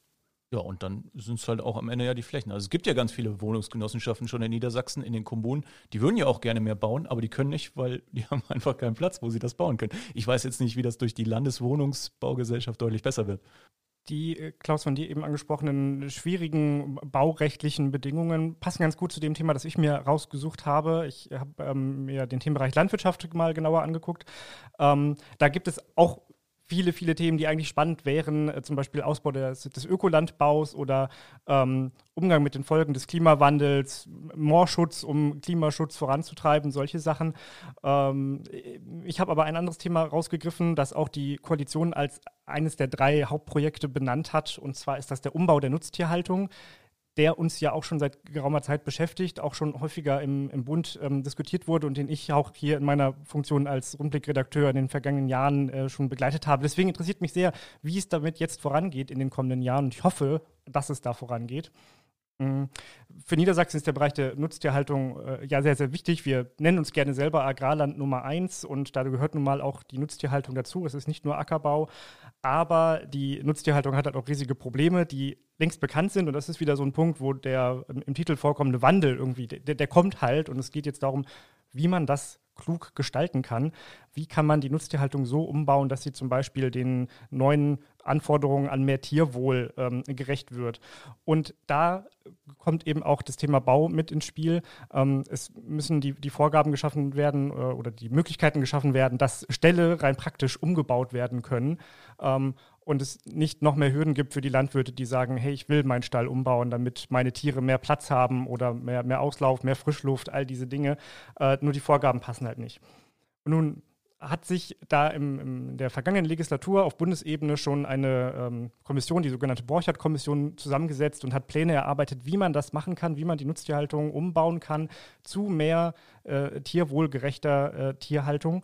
Speaker 4: Ja, und dann sind es halt auch am Ende ja die Flächen. Also es gibt ja ganz viele Wohnungsgenossenschaften schon in Niedersachsen, in den Kommunen. Die würden ja auch gerne mehr bauen, aber die können nicht, weil die [laughs] haben einfach keinen Platz, wo sie das bauen können. Ich weiß jetzt nicht, wie das durch die Landeswohnungsbaugesellschaft deutlich besser wird.
Speaker 1: Die, äh, Klaus, von dir eben angesprochenen schwierigen baurechtlichen Bedingungen passen ganz gut zu dem Thema, das ich mir rausgesucht habe. Ich habe ähm, mir den Themenbereich Landwirtschaft mal genauer angeguckt. Ähm, da gibt es auch viele, viele Themen, die eigentlich spannend wären, äh, zum Beispiel Ausbau des, des Ökolandbaus oder ähm, Umgang mit den Folgen des Klimawandels, Moorschutz, um Klimaschutz voranzutreiben, solche Sachen. Ähm, ich habe aber ein anderes Thema rausgegriffen, das auch die Koalition als eines der drei Hauptprojekte benannt hat, und zwar ist das der Umbau der Nutztierhaltung der uns ja auch schon seit geraumer Zeit beschäftigt, auch schon häufiger im, im Bund ähm, diskutiert wurde und den ich auch hier in meiner Funktion als Rundblickredakteur in den vergangenen Jahren äh, schon begleitet habe. Deswegen interessiert mich sehr, wie es damit jetzt vorangeht in den kommenden Jahren und ich hoffe, dass es da vorangeht. Mhm. Für Niedersachsen ist der Bereich der Nutztierhaltung äh, ja sehr, sehr wichtig. Wir nennen uns gerne selber Agrarland Nummer eins und da gehört nun mal auch die Nutztierhaltung dazu. Es ist nicht nur Ackerbau, aber die Nutztierhaltung hat halt auch riesige Probleme, die längst bekannt sind und das ist wieder so ein Punkt, wo der im Titel vorkommende Wandel irgendwie, der, der kommt halt und es geht jetzt darum, wie man das klug gestalten kann. Wie kann man die Nutztierhaltung so umbauen, dass sie zum Beispiel den neuen Anforderungen an mehr Tierwohl ähm, gerecht wird? Und da kommt eben auch das Thema Bau mit ins Spiel. Ähm, es müssen die, die Vorgaben geschaffen werden äh, oder die Möglichkeiten geschaffen werden, dass Ställe rein praktisch umgebaut werden können. Ähm, und es nicht noch mehr Hürden gibt für die Landwirte, die sagen, hey, ich will meinen Stall umbauen, damit meine Tiere mehr Platz haben oder mehr, mehr Auslauf, mehr Frischluft, all diese Dinge. Äh, nur die Vorgaben passen halt nicht. Und nun hat sich da im, in der vergangenen Legislatur auf Bundesebene schon eine ähm, Kommission, die sogenannte Borchardt-Kommission, zusammengesetzt und hat Pläne erarbeitet, wie man das machen kann, wie man die Nutztierhaltung umbauen kann zu mehr äh, tierwohlgerechter äh, Tierhaltung.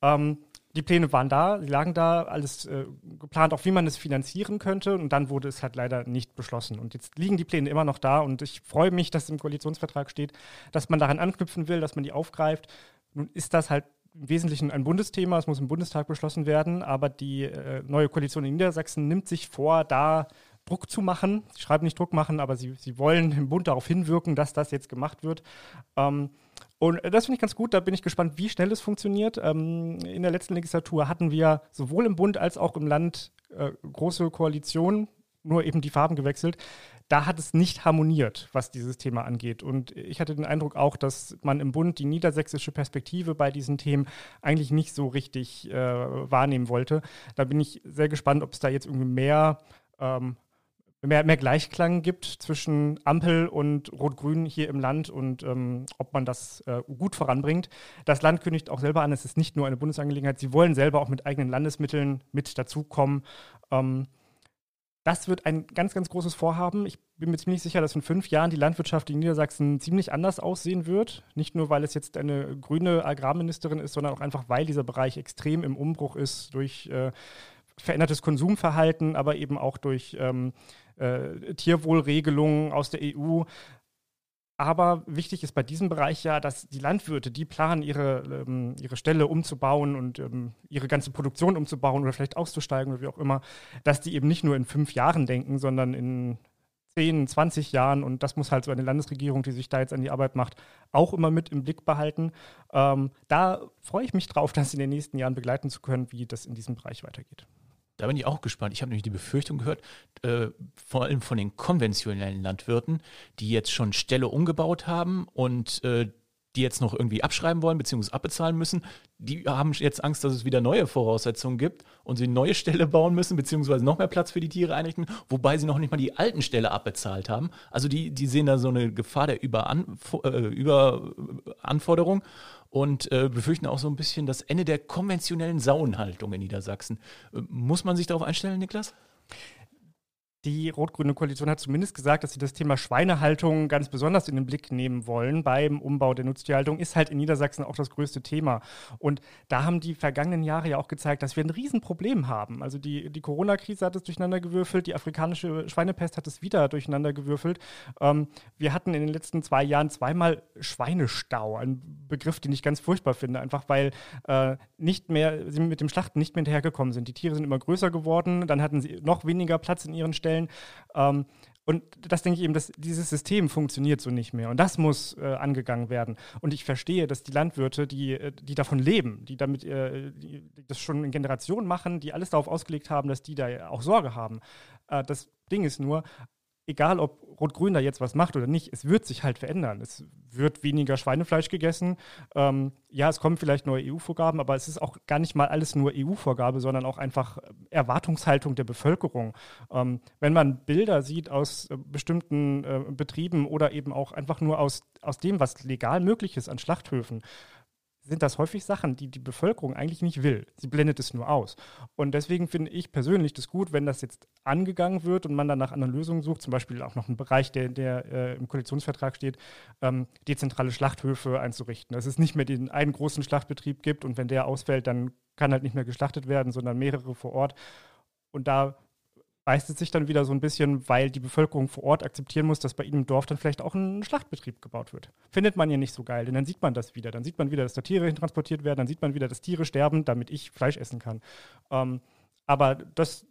Speaker 1: Ähm, die Pläne waren da, sie lagen da, alles äh, geplant, auch wie man es finanzieren könnte. Und dann wurde es halt leider nicht beschlossen. Und jetzt liegen die Pläne immer noch da. Und ich freue mich, dass im Koalitionsvertrag steht, dass man daran anknüpfen will, dass man die aufgreift. Nun ist das halt im Wesentlichen ein Bundesthema, es muss im Bundestag beschlossen werden, aber die äh, neue Koalition in Niedersachsen nimmt sich vor, da Druck zu machen. Sie schreiben nicht Druck machen, aber sie, sie wollen im Bund darauf hinwirken, dass das jetzt gemacht wird. Ähm, und das finde ich ganz gut. Da bin ich gespannt, wie schnell es funktioniert. Ähm, in der letzten Legislatur hatten wir sowohl im Bund als auch im Land äh, große Koalitionen, nur eben die Farben gewechselt. Da hat es nicht harmoniert, was dieses Thema angeht. Und ich hatte den Eindruck auch, dass man im Bund die niedersächsische Perspektive bei diesen Themen eigentlich nicht so richtig äh, wahrnehmen wollte. Da bin ich sehr gespannt, ob es da jetzt irgendwie mehr ähm, mehr, mehr Gleichklang gibt zwischen Ampel und Rot-Grün hier im Land und ähm, ob man das äh, gut voranbringt. Das Land kündigt auch selber an, es ist nicht nur eine Bundesangelegenheit, sie wollen selber auch mit eigenen Landesmitteln mit dazukommen. Ähm, das wird ein ganz, ganz großes Vorhaben. Ich bin mir ziemlich sicher, dass in fünf Jahren die Landwirtschaft in Niedersachsen ziemlich anders aussehen wird. Nicht nur, weil es jetzt eine grüne Agrarministerin ist, sondern auch einfach, weil dieser Bereich extrem im Umbruch ist durch äh, verändertes Konsumverhalten, aber eben auch durch ähm, äh, Tierwohlregelungen aus der EU. Aber wichtig ist bei diesem Bereich ja, dass die Landwirte, die planen, ihre, ähm, ihre Stelle umzubauen und ähm, ihre ganze Produktion umzubauen oder vielleicht auszusteigen oder wie auch immer, dass die eben nicht nur in fünf Jahren denken, sondern in 10, 20 Jahren. Und das muss halt so eine Landesregierung, die sich da jetzt an die Arbeit macht, auch immer mit im Blick behalten. Ähm, da freue ich mich drauf, das in den nächsten Jahren begleiten zu können, wie das in diesem Bereich weitergeht.
Speaker 4: Da bin ich auch gespannt. Ich habe nämlich die Befürchtung gehört, äh, vor allem von den konventionellen Landwirten, die jetzt schon Ställe umgebaut haben und äh, die jetzt noch irgendwie abschreiben wollen bzw. abbezahlen müssen, die haben jetzt Angst, dass es wieder neue Voraussetzungen gibt und sie neue Ställe bauen müssen bzw. noch mehr Platz für die Tiere einrichten, wobei sie noch nicht mal die alten Ställe abbezahlt haben. Also die, die sehen da so eine Gefahr der Überan äh, Überanforderung und äh, befürchten auch so ein bisschen das Ende der konventionellen Sauenhaltung in Niedersachsen. Äh, muss man sich darauf einstellen, Niklas?
Speaker 1: Die rot-grüne Koalition hat zumindest gesagt, dass sie das Thema Schweinehaltung ganz besonders in den Blick nehmen wollen beim Umbau der Nutztierhaltung. Ist halt in Niedersachsen auch das größte Thema. Und da haben die vergangenen Jahre ja auch gezeigt, dass wir ein Riesenproblem haben. Also die, die Corona-Krise hat es durcheinandergewürfelt, die afrikanische Schweinepest hat es wieder durcheinandergewürfelt. Ähm, wir hatten in den letzten zwei Jahren zweimal Schweinestau, ein Begriff, den ich ganz furchtbar finde, einfach weil äh, nicht mehr, sie mit dem Schlachten nicht mehr hinterhergekommen sind. Die Tiere sind immer größer geworden, dann hatten sie noch weniger Platz in ihren Stellen stellen. Ähm, und das denke ich eben, dass dieses System funktioniert so nicht mehr. Und das muss äh, angegangen werden. Und ich verstehe, dass die Landwirte, die, äh, die davon leben, die damit äh, die das schon in Generationen machen, die alles darauf ausgelegt haben, dass die da auch Sorge haben. Äh, das Ding ist nur, egal ob Rot-Grün da jetzt was macht oder nicht, es wird sich halt verändern. Es wird weniger Schweinefleisch gegessen. Ähm, ja, es kommen vielleicht neue EU-Vorgaben, aber es ist auch gar nicht mal alles nur EU-Vorgabe, sondern auch einfach Erwartungshaltung der Bevölkerung. Ähm, wenn man Bilder sieht aus äh, bestimmten äh, Betrieben oder eben auch einfach nur aus, aus dem, was legal möglich ist an Schlachthöfen, sind das häufig Sachen, die die Bevölkerung eigentlich nicht will. Sie blendet es nur aus. Und deswegen finde ich persönlich das gut, wenn das jetzt angegangen wird und man dann nach anderen Lösungen sucht, zum Beispiel auch noch einen Bereich, der, der äh, im Koalitionsvertrag steht, ähm, dezentrale Schlachthöfe einzurichten. Dass es nicht mehr den einen großen Schlachtbetrieb gibt und wenn der ausfällt, dann kann halt nicht mehr geschlachtet werden, sondern mehrere vor Ort. Und da beißt sich dann wieder so ein bisschen, weil die Bevölkerung vor Ort akzeptieren muss, dass bei ihnen im Dorf dann vielleicht auch ein Schlachtbetrieb gebaut wird. Findet man ja nicht so geil, denn dann sieht man das wieder. Dann sieht man wieder, dass da Tiere hintransportiert werden, dann sieht man wieder, dass Tiere sterben, damit ich Fleisch essen kann. Ähm, aber das,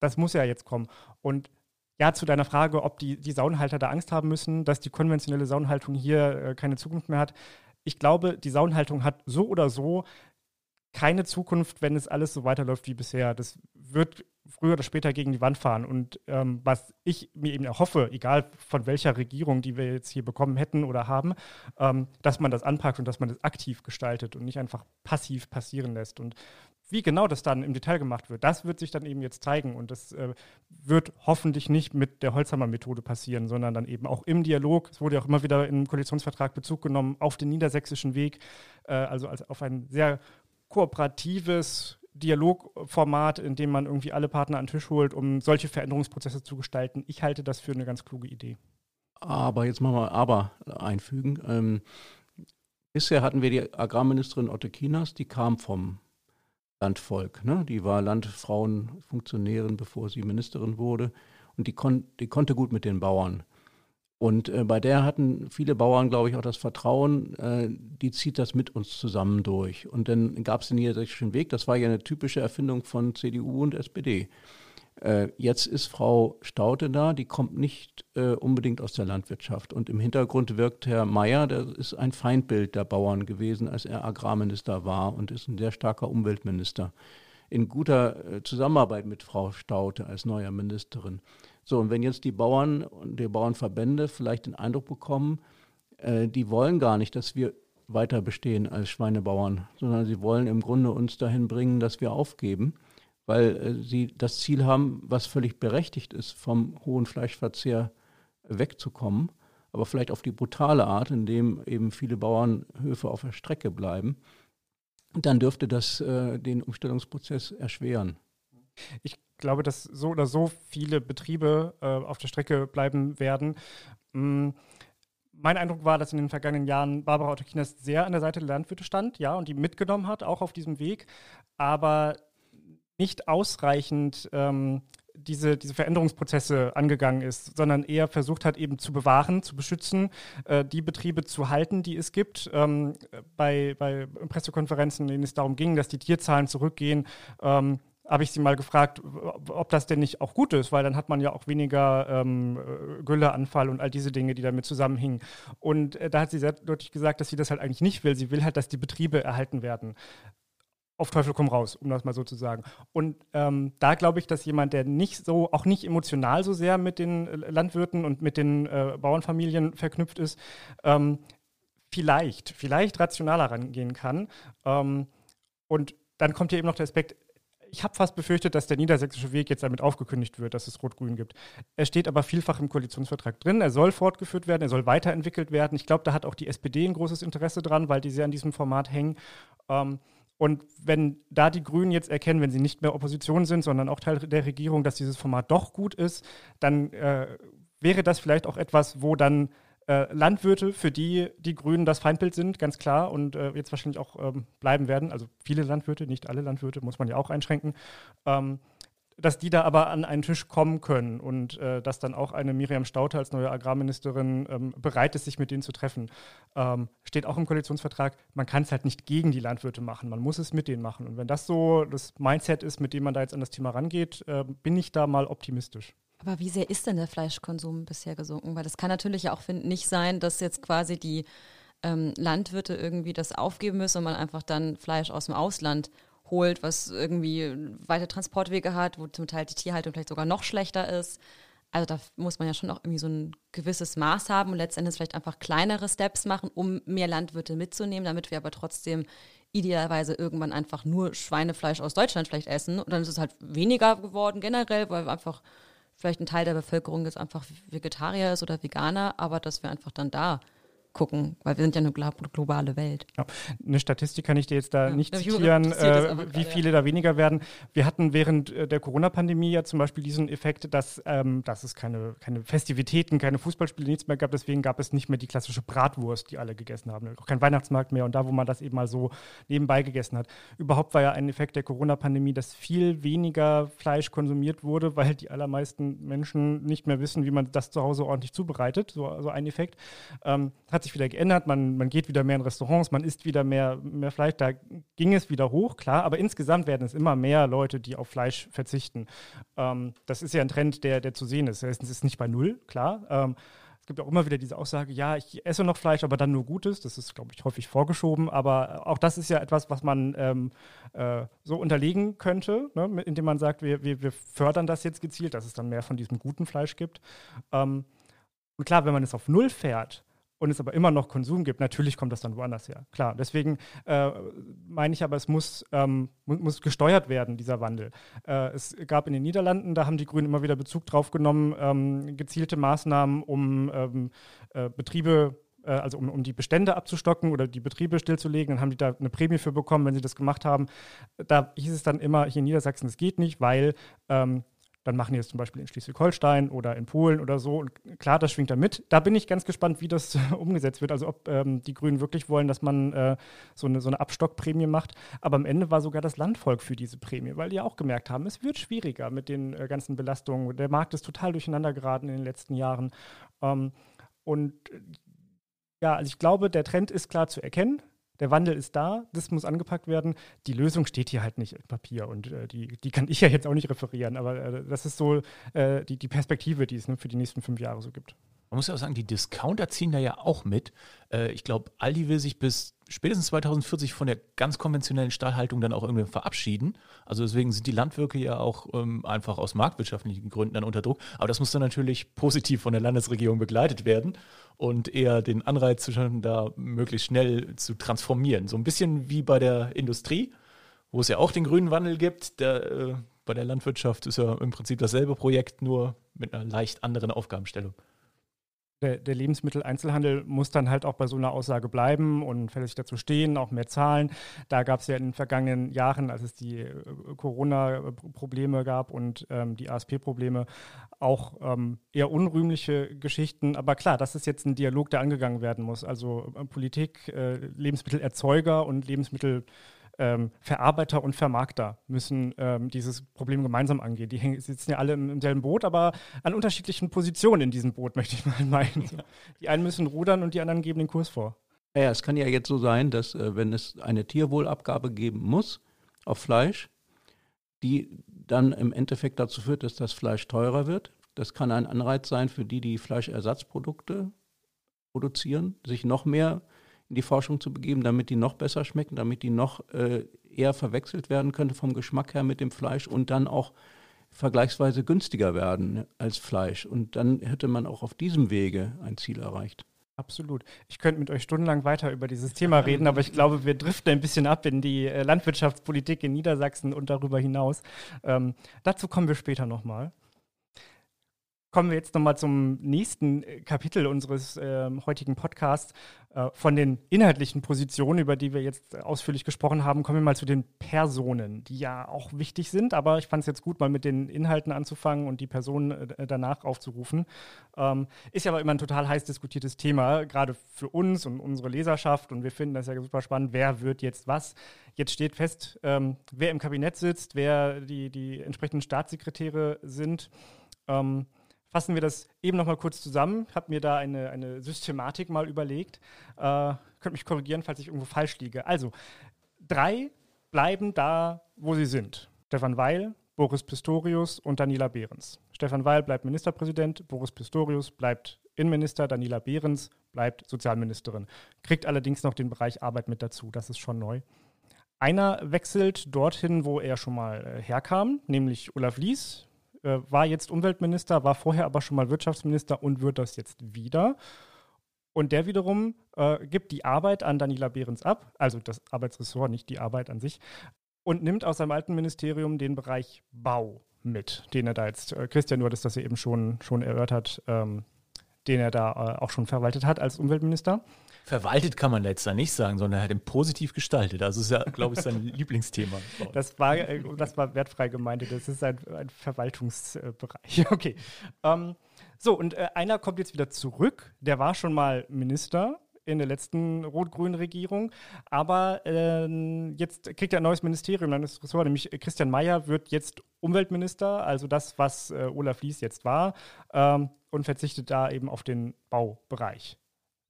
Speaker 1: das muss ja jetzt kommen. Und ja, zu deiner Frage, ob die, die Saunhalter da Angst haben müssen, dass die konventionelle Saunhaltung hier äh, keine Zukunft mehr hat. Ich glaube, die Saunhaltung hat so oder so keine Zukunft, wenn es alles so weiterläuft wie bisher. Das wird früher oder später gegen die Wand fahren. Und ähm, was ich mir eben erhoffe, egal von welcher Regierung, die wir jetzt hier bekommen hätten oder haben, ähm, dass man das anpackt und dass man das aktiv gestaltet und nicht einfach passiv passieren lässt. Und wie genau das dann im Detail gemacht wird, das wird sich dann eben jetzt zeigen. Und das äh, wird hoffentlich nicht mit der Holzhammer-Methode passieren, sondern dann eben auch im Dialog. Es wurde ja auch immer wieder im Koalitionsvertrag Bezug genommen auf den niedersächsischen Weg, äh, also als auf ein sehr kooperatives Dialogformat, in dem man irgendwie alle Partner an den Tisch holt, um solche Veränderungsprozesse zu gestalten. Ich halte das für eine ganz kluge Idee.
Speaker 5: Aber jetzt machen wir aber einfügen. Ähm, bisher hatten wir die Agrarministerin Otte Kinas, die kam vom Landvolk. Ne? Die war Landfrauenfunktionärin, bevor sie Ministerin wurde. Und die, kon die konnte gut mit den Bauern. Und äh, bei der hatten viele Bauern, glaube ich, auch das Vertrauen, äh, die zieht das mit uns zusammen durch. Und dann gab es den niedersächsischen Weg, das war ja eine typische Erfindung von CDU und SPD. Äh, jetzt ist Frau Staute da, die kommt nicht äh, unbedingt aus der Landwirtschaft. Und im Hintergrund wirkt Herr Mayer, der ist ein Feindbild der Bauern gewesen, als er Agrarminister war und ist ein sehr starker Umweltminister. In guter äh, Zusammenarbeit mit Frau Staute als neuer Ministerin. So, und wenn jetzt die Bauern und die Bauernverbände vielleicht den Eindruck bekommen, äh, die wollen gar nicht, dass wir weiter bestehen als Schweinebauern, sondern sie wollen im Grunde uns dahin bringen, dass wir aufgeben, weil äh, sie das Ziel haben, was völlig berechtigt ist, vom hohen Fleischverzehr wegzukommen, aber vielleicht auf die brutale Art, indem eben viele Bauernhöfe auf der Strecke bleiben, dann dürfte das äh, den Umstellungsprozess erschweren.
Speaker 1: Ich glaube, dass so oder so viele Betriebe äh, auf der Strecke bleiben werden. Mm, mein Eindruck war, dass in den vergangenen Jahren Barbara Otto-Kinas sehr an der Seite der Landwirte stand, ja, und die mitgenommen hat, auch auf diesem Weg, aber nicht ausreichend ähm, diese, diese Veränderungsprozesse angegangen ist, sondern eher versucht hat, eben zu bewahren, zu beschützen, äh, die Betriebe zu halten, die es gibt. Ähm, bei, bei Pressekonferenzen, in denen es darum ging, dass die Tierzahlen zurückgehen, ähm, habe ich sie mal gefragt, ob das denn nicht auch gut ist, weil dann hat man ja auch weniger ähm, Gülleanfall und all diese Dinge, die damit zusammenhingen. Und äh, da hat sie sehr deutlich gesagt, dass sie das halt eigentlich nicht will. Sie will halt, dass die Betriebe erhalten werden. Auf Teufel komm raus, um das mal so zu sagen. Und ähm, da glaube ich, dass jemand, der nicht so, auch nicht emotional so sehr mit den Landwirten und mit den äh, Bauernfamilien verknüpft ist, ähm, vielleicht, vielleicht rationaler rangehen kann. Ähm, und dann kommt hier eben noch der Aspekt, ich habe fast befürchtet, dass der niedersächsische Weg jetzt damit aufgekündigt wird, dass es Rot-Grün gibt. Er steht aber vielfach im Koalitionsvertrag drin. Er soll fortgeführt werden, er soll weiterentwickelt werden. Ich glaube, da hat auch die SPD ein großes Interesse dran, weil die sehr an diesem Format hängen. Ähm, und wenn da die Grünen jetzt erkennen, wenn sie nicht mehr Opposition sind, sondern auch Teil der Regierung, dass dieses Format doch gut ist, dann äh, wäre das vielleicht auch etwas, wo dann äh, Landwirte, für die die Grünen das Feindbild sind, ganz klar und äh, jetzt wahrscheinlich auch ähm, bleiben werden, also viele Landwirte, nicht alle Landwirte, muss man ja auch einschränken, ähm, dass die da aber an einen Tisch kommen können und äh, dass dann auch eine Miriam Staute als neue Agrarministerin ähm, bereit ist, sich mit denen zu treffen. Ähm, steht auch im Koalitionsvertrag, man kann es halt nicht gegen die Landwirte machen, man muss es mit denen machen. Und wenn das so das Mindset ist, mit dem man da jetzt an das Thema rangeht, äh, bin ich da mal optimistisch.
Speaker 3: Aber wie sehr ist denn der Fleischkonsum bisher gesunken? Weil das kann natürlich ja auch nicht sein, dass jetzt quasi die ähm, Landwirte irgendwie das aufgeben müssen und man einfach dann Fleisch aus dem Ausland holt, was irgendwie weite Transportwege hat, wo zum Teil die Tierhaltung vielleicht sogar noch schlechter ist. Also da muss man ja schon auch irgendwie so ein gewisses Maß haben und letztendlich vielleicht einfach kleinere Steps machen, um mehr Landwirte mitzunehmen, damit wir aber trotzdem idealerweise irgendwann einfach nur Schweinefleisch aus Deutschland vielleicht essen. Und dann ist es halt weniger geworden generell, weil einfach vielleicht ein Teil der Bevölkerung jetzt einfach Vegetarier ist oder Veganer, aber dass wir einfach dann da gucken, weil wir sind ja eine globale Welt. Ja,
Speaker 1: eine Statistik kann ich dir jetzt da ja, nicht zitieren, äh, wie viele da weniger werden. Wir hatten während äh, der Corona-Pandemie ja zum Beispiel diesen Effekt, dass, ähm, dass es keine, keine Festivitäten, keine Fußballspiele, nichts mehr gab. Deswegen gab es nicht mehr die klassische Bratwurst, die alle gegessen haben. Auch kein Weihnachtsmarkt mehr. Und da, wo man das eben mal so nebenbei gegessen hat. Überhaupt war ja ein Effekt der Corona-Pandemie, dass viel weniger Fleisch konsumiert wurde, weil die allermeisten Menschen nicht mehr wissen, wie man das zu Hause ordentlich zubereitet. So, so ein Effekt. Ähm, hat sich wieder geändert, man, man geht wieder mehr in Restaurants, man isst wieder mehr, mehr Fleisch, da ging es wieder hoch, klar, aber insgesamt werden es immer mehr Leute, die auf Fleisch verzichten. Ähm, das ist ja ein Trend, der, der zu sehen ist. Es ist nicht bei null, klar. Ähm, es gibt auch immer wieder diese Aussage, ja, ich esse noch Fleisch, aber dann nur Gutes. Das ist, glaube ich, häufig vorgeschoben. Aber auch das ist ja etwas, was man ähm, äh, so unterlegen könnte, ne? indem man sagt, wir, wir, wir, fördern das jetzt gezielt, dass es dann mehr von diesem guten Fleisch gibt. Ähm, und klar, wenn man es auf Null fährt, und es aber immer noch Konsum gibt, natürlich kommt das dann woanders her. Klar, deswegen äh, meine ich aber, es muss, ähm, muss gesteuert werden, dieser Wandel. Äh, es gab in den Niederlanden, da haben die Grünen immer wieder Bezug drauf genommen, ähm, gezielte Maßnahmen, um ähm, äh, Betriebe äh, also um, um, die Bestände abzustocken oder die Betriebe stillzulegen, dann haben die da eine Prämie für bekommen, wenn sie das gemacht haben. Da hieß es dann immer hier in Niedersachsen, es geht nicht, weil ähm, dann machen die es zum Beispiel in Schleswig-Holstein oder in Polen oder so. Und klar, das schwingt da mit. Da bin ich ganz gespannt, wie das umgesetzt wird. Also ob ähm, die Grünen wirklich wollen, dass man äh, so, eine, so eine Abstockprämie macht. Aber am Ende war sogar das Landvolk für diese Prämie, weil die auch gemerkt haben, es wird schwieriger mit den äh, ganzen Belastungen. Der Markt ist total durcheinander geraten in den letzten Jahren. Ähm, und ja, also ich glaube, der Trend ist klar zu erkennen. Der Wandel ist da, das muss angepackt werden. Die Lösung steht hier halt nicht im Papier und äh, die, die kann ich ja jetzt auch nicht referieren, aber äh, das ist so äh, die, die Perspektive, die es ne, für die nächsten fünf Jahre so gibt.
Speaker 4: Man muss ja auch sagen, die Discounter ziehen da ja auch mit. Äh, ich glaube, Aldi will sich bis spätestens 2040 von der ganz konventionellen Stallhaltung dann auch irgendwie verabschieden. Also deswegen sind die Landwirte ja auch ähm, einfach aus marktwirtschaftlichen Gründen dann unter Druck. Aber das muss dann natürlich positiv von der Landesregierung begleitet werden und eher den Anreiz zu schaffen, da möglichst schnell zu transformieren. So ein bisschen wie bei der Industrie, wo es ja auch den grünen Wandel gibt. Der, äh, bei der Landwirtschaft ist ja im Prinzip dasselbe Projekt, nur mit einer leicht anderen Aufgabenstellung
Speaker 1: der, der, Lebensmitteleinzelhandel muss dann halt auch bei so einer Aussage bleiben und fällig dazu stehen, auch mehr zahlen. Da gab es ja in den vergangenen Jahren, als es die äh, Corona-Probleme gab und ähm, die ASP-Probleme, auch ähm, eher unrühmliche Geschichten. Aber klar, das ist jetzt ein Dialog, der angegangen werden muss. Also äh, Politik, äh, Lebensmittelerzeuger und Lebensmittel ähm, Verarbeiter und Vermarkter müssen ähm, dieses Problem gemeinsam angehen. Die hängen, sitzen ja alle im, im, selben Boot, aber an unterschiedlichen Positionen in diesem Boot, [laughs] möchte ich mal meinen. Ja. Die einen müssen rudern und die anderen geben den Kurs vor.
Speaker 5: Ja, es kann ja jetzt so sein, dass äh, wenn es eine Tierwohlabgabe geben muss auf Fleisch, die dann im Endeffekt dazu führt, dass das Fleisch teurer wird. Das kann ein Anreiz sein für die, die Fleischersatzprodukte produzieren, sich noch mehr in die Forschung zu begeben, damit die noch besser schmecken, damit die noch äh, eher verwechselt werden könnte vom Geschmack her mit dem Fleisch und dann auch vergleichsweise günstiger werden als Fleisch. Und dann hätte man auch auf diesem Wege ein Ziel erreicht.
Speaker 1: Absolut. Ich könnte mit euch stundenlang weiter über dieses Thema reden, aber ich glaube, wir driften ein bisschen ab in die äh, Landwirtschaftspolitik in Niedersachsen und darüber hinaus. Ähm, dazu kommen wir später nochmal. Kommen wir jetzt nochmal zum nächsten äh, Kapitel unseres äh, heutigen Podcasts. Äh, von den inhaltlichen Positionen, über die wir jetzt ausführlich gesprochen haben, kommen wir mal zu den Personen, die ja auch wichtig sind. Aber ich fand es jetzt gut, mal mit den Inhalten anzufangen und die Personen äh, danach aufzurufen. Ähm, ist ja aber immer ein total heiß diskutiertes Thema, gerade für uns und unsere Leserschaft. Und wir finden das ja super spannend. Wer wird jetzt was? Jetzt steht fest, ähm, wer im Kabinett sitzt, wer die, die entsprechenden Staatssekretäre sind. Ähm, fassen wir das eben noch mal kurz zusammen. Ich habe mir da eine, eine Systematik mal überlegt. Äh, könnt mich korrigieren, falls ich irgendwo falsch liege. Also, drei bleiben da, wo sie sind. Stefan Weil, Boris Pistorius und Daniela Behrens. Stefan Weil bleibt Ministerpräsident, Boris Pistorius bleibt Innenminister, Daniela Behrens bleibt Sozialministerin. Kriegt allerdings noch den Bereich Arbeit mit dazu. Das ist schon neu. Einer wechselt dorthin, wo er schon mal äh, herkam, nämlich Olaf Lies, äh, war jetzt Umweltminister, war vorher aber schon mal Wirtschaftsminister und wird das jetzt wieder. Und der wiederum äh, gibt die Arbeit an Daniela Behrens ab, also das Arbeitsressort, nicht die Arbeit an sich, und nimmt aus seinem alten Ministerium den Bereich Bau mit, den er da jetzt, äh, Christian, du hattest das ja eben schon, schon erörtert, ähm, den er da äh, auch schon verwaltet hat als Umweltminister.
Speaker 4: Verwaltet kann man jetzt da nicht sagen, sondern er hat ihn positiv gestaltet. Also ist ja, glaube ich, sein [laughs] Lieblingsthema.
Speaker 1: Das war, äh, das war wertfrei gemeint. Das ist ein, ein Verwaltungsbereich. [laughs] Okay. Ähm, so, und äh, einer kommt jetzt wieder zurück. Der war schon mal Minister in der letzten rot-grünen Regierung. Aber äh, jetzt kriegt er ein neues Ministerium, ein neues Ressort, nämlich Christian Mayer wird jetzt Umweltminister, also das, was äh, Olaf Lies jetzt war, ähm, und verzichtet da eben auf den Baubereich.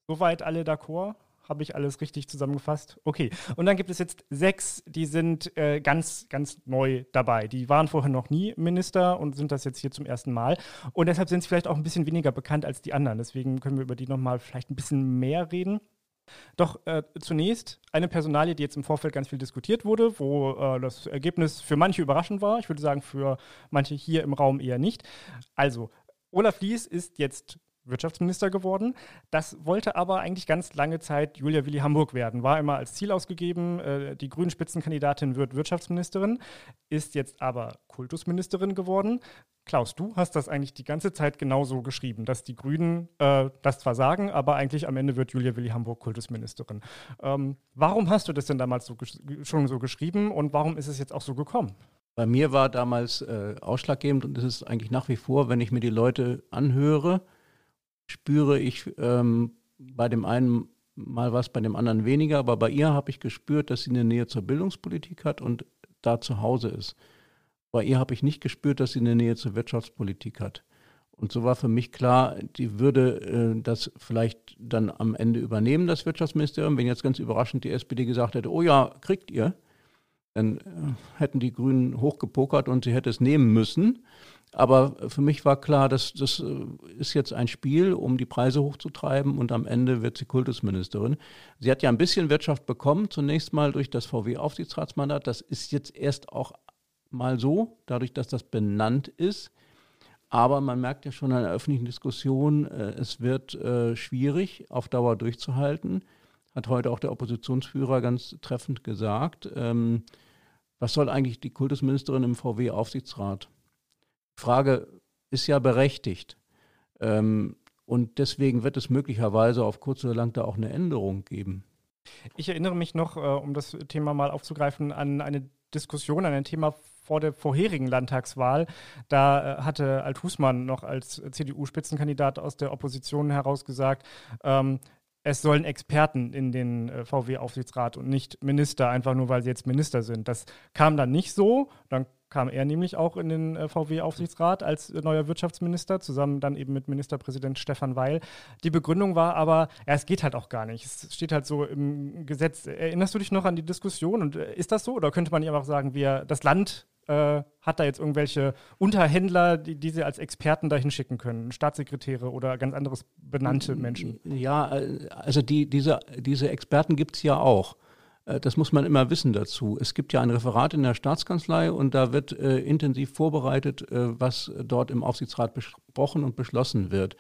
Speaker 1: Soweit alle d'accord? Habe ich alles richtig zusammengefasst? Okay. Und dann gibt es jetzt sechs, die sind äh, ganz, ganz neu dabei. Die waren vorher noch nie Minister und sind das jetzt hier zum ersten Mal. Und deshalb sind sie vielleicht auch ein bisschen weniger bekannt als die anderen. Deswegen können wir über die nochmal vielleicht ein bisschen mehr reden. Doch äh, zunächst eine Personalie, die jetzt im Vorfeld ganz viel diskutiert wurde, wo äh, das Ergebnis für manche überraschend war. Ich würde sagen, für manche hier im Raum eher nicht. Also, Olaf Lies ist jetzt Wirtschaftsminister geworden. Das wollte aber eigentlich ganz lange Zeit Julia Willi Hamburg werden. War immer als Ziel ausgegeben, äh, die grünen Spitzenkandidatin wird Wirtschaftsministerin, ist jetzt aber Kultusministerin geworden. Klaus, du hast das eigentlich die ganze Zeit genauso geschrieben, dass die Grünen äh, das zwar sagen, aber eigentlich am Ende wird Julia Willi Hamburg Kultusministerin. Ähm, warum hast du das denn damals so schon so geschrieben und warum ist es jetzt auch so gekommen?
Speaker 5: Bei mir war damals äh, ausschlaggebend und ist eigentlich nach wie vor, wenn ich mir die Leute anhöre, spüre ich ähm, bei dem einen mal was, bei dem anderen weniger, aber bei ihr habe ich gespürt, dass sie eine Nähe zur Bildungspolitik hat und da zu Hause ist. Bei ihr habe ich nicht gespürt, dass sie eine Nähe zur Wirtschaftspolitik hat. Und so war für mich klar, die würde äh, das vielleicht dann am Ende übernehmen, das Wirtschaftsministerium. Wenn jetzt ganz überraschend die SPD gesagt hätte, oh ja, kriegt ihr, dann äh, hätten die Grünen hochgepokert und sie hätte es nehmen müssen. Aber für mich war klar, dass das äh, ist jetzt ein Spiel, um die Preise hochzutreiben und am Ende wird sie Kultusministerin. Sie hat ja ein bisschen Wirtschaft bekommen, zunächst mal durch das VW-Aufsichtsratsmandat. Das ist jetzt erst auch mal so, dadurch, dass das benannt ist. Aber man merkt ja schon in der öffentlichen Diskussion, äh, es wird äh, schwierig, auf Dauer durchzuhalten. Hat heute auch der Oppositionsführer ganz treffend gesagt. Ähm, was soll eigentlich die Kultusministerin im VW-Aufsichtsrat? Frage ist ja berechtigt. Ähm, und deswegen wird es möglicherweise auf kurz oder lang da auch eine Änderung geben.
Speaker 1: Ich erinnere mich noch, äh, um das Thema mal aufzugreifen, an eine Diskussion, an ein Thema vor der vorherigen Landtagswahl. Da äh, hatte Alt-Husmann noch als CDU-Spitzenkandidat aus der Opposition herausgesagt, ähm, es sollen Experten in den äh, VW-Aufsichtsrat und nicht Minister, einfach nur weil sie jetzt Minister sind. Das kam dann nicht so. Dann kam er nämlich auch in den äh, VW-Aufsichtsrat als äh, neuer Wirtschaftsminister, zusammen dann eben mit Ministerpräsident Stefan Weil. Die Begründung war aber, ja, es geht halt auch gar nicht. Es steht halt so im Gesetz. Erinnerst du dich noch an die Diskussion und äh, ist das so? Oder könnte man einfach sagen, wir, das Land äh, hat da jetzt irgendwelche Unterhändler, die, die sie als Experten dahin schicken können, Staatssekretäre oder ganz anderes benannte Menschen?
Speaker 5: Ja, also die, diese, diese Experten gibt es ja auch. Äh, das muss man immer wissen dazu. Es gibt ja ein Referat in der Staatskanzlei und da wird äh, intensiv vorbereitet, äh, was dort im Aufsichtsrat besprochen und beschlossen wird.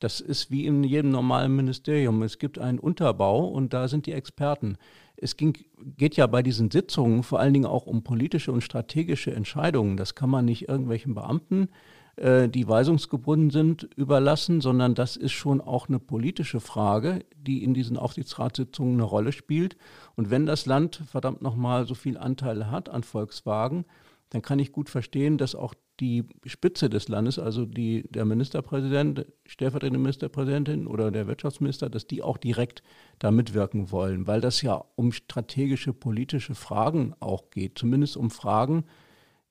Speaker 5: Das ist wie in jedem normalen Ministerium. Es gibt einen Unterbau und da sind die Experten. Es ging, geht ja bei diesen Sitzungen vor allen Dingen auch um politische und strategische Entscheidungen. Das kann man nicht irgendwelchen Beamten äh, die weisungsgebunden sind, überlassen, sondern das ist schon auch eine politische Frage, die in diesen Aufsichtsratssitzungen eine Rolle spielt. Und wenn das Land verdammt nochmal so viel Anteile hat an Volkswagen, dann kann ich gut verstehen, dass auch die Spitze des Landes, also die, der Ministerpräsident, stellvertretende Ministerpräsidentin oder der Wirtschaftsminister, dass die auch direkt da mitwirken wollen, weil das ja um strategische politische Fragen auch geht, zumindest um Fragen,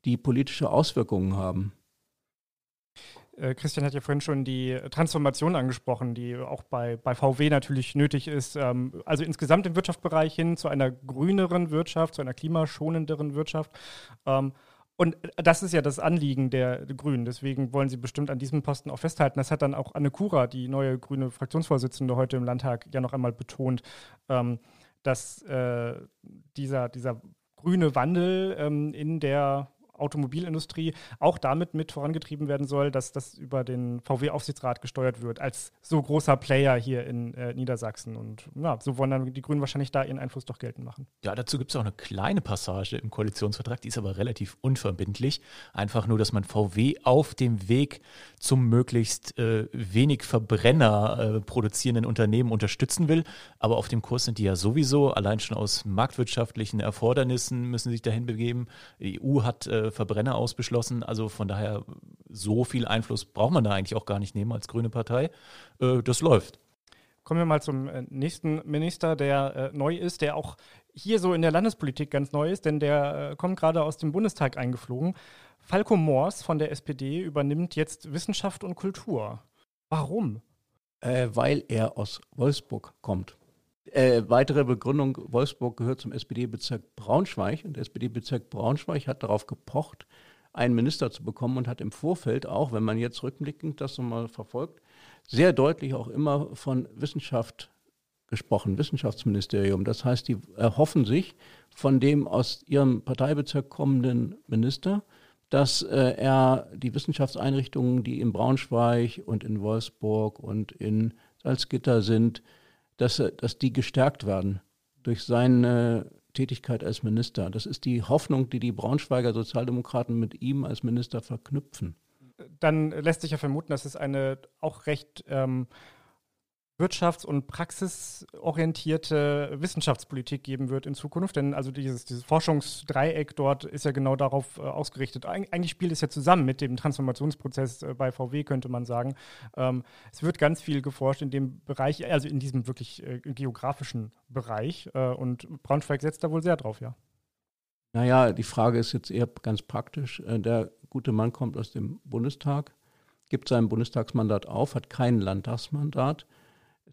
Speaker 5: die politische Auswirkungen haben.
Speaker 1: Äh, Christian hat ja vorhin schon die Transformation angesprochen, die auch bei, bei VW natürlich nötig ist. Ähm, also insgesamt im Wirtschaftsbereich hin zu einer grüneren Wirtschaft, zu einer klimaschonenderen Wirtschaft. Ähm, und das ist ja das Anliegen der Grünen. Deswegen wollen sie bestimmt an diesem Posten auch festhalten. Das hat dann auch Anne Kura, die neue grüne Fraktionsvorsitzende, heute im Landtag ja noch einmal betont, ähm, dass äh, dieser, dieser grüne Wandel in der Automobilindustrie auch damit mit vorangetrieben werden soll, dass das über den VW-Aufsichtsrat gesteuert wird, als so großer Player hier in äh, Niedersachsen. Und ja, so wollen dann die Grünen wahrscheinlich da ihren Einfluss doch geltend machen.
Speaker 4: Ja, dazu gibt es auch eine kleine Passage im Koalitionsvertrag, die ist aber relativ unverbindlich. Einfach nur, dass man VW auf dem Weg zum möglichst äh, wenig Verbrenner äh, produzierenden Unternehmen unterstützen will. Aber auf dem Kurs sind die ja sowieso, allein schon aus marktwirtschaftlichen Erfordernissen müssen sie sich dahin begeben. Die EU hat äh, Verbrenner ausgeschlossen. Also von daher, so viel Einfluss braucht man da eigentlich auch gar nicht nehmen als grüne Partei. Äh, das läuft.
Speaker 1: Kommen wir mal zum äh, nächsten Minister, der äh, neu ist, der auch hier so in der Landespolitik ganz neu ist, denn der äh, kommt gerade aus dem Bundestag eingeflogen. Falco Moors von der SPD übernimmt jetzt Wissenschaft und Kultur. Warum?
Speaker 5: Äh, weil er aus Wolfsburg kommt. Äh, weitere Begründung, Wolfsburg gehört zum SPD-Bezirk Braunschweig und der SPD-Bezirk Braunschweig hat darauf gepocht, einen Minister zu bekommen und hat im Vorfeld auch, wenn man jetzt rückblickend das nochmal verfolgt, sehr deutlich auch immer von Wissenschaft gesprochen, Wissenschaftsministerium. Das heißt, die erhoffen sich von dem aus ihrem Parteibezirk kommenden Minister, dass äh, er die Wissenschaftseinrichtungen, die in Braunschweig und in Wolfsburg und in Salzgitter sind, dass, dass die gestärkt werden durch seine Tätigkeit als Minister. Das ist die Hoffnung, die die Braunschweiger Sozialdemokraten mit ihm als Minister verknüpfen.
Speaker 1: Dann lässt sich ja vermuten, dass es eine auch recht ähm, wirtschafts- und praxisorientierte Wissenschaftspolitik geben wird in Zukunft. Denn also dieses, dieses Forschungsdreieck dort ist ja genau darauf äh, ausgerichtet. Eig eigentlich spielt es ja zusammen mit dem Transformationsprozess äh, bei VW, könnte man sagen. Ähm, es wird ganz viel geforscht in dem Bereich, also in diesem wirklich äh, geografischen Bereich. Äh, und Braunschweig setzt da wohl sehr drauf, ja.
Speaker 5: Naja, die Frage ist jetzt eher ganz praktisch. Äh, der gute Mann kommt aus dem Bundestag, gibt sein Bundestagsmandat auf, hat kein Landtagsmandat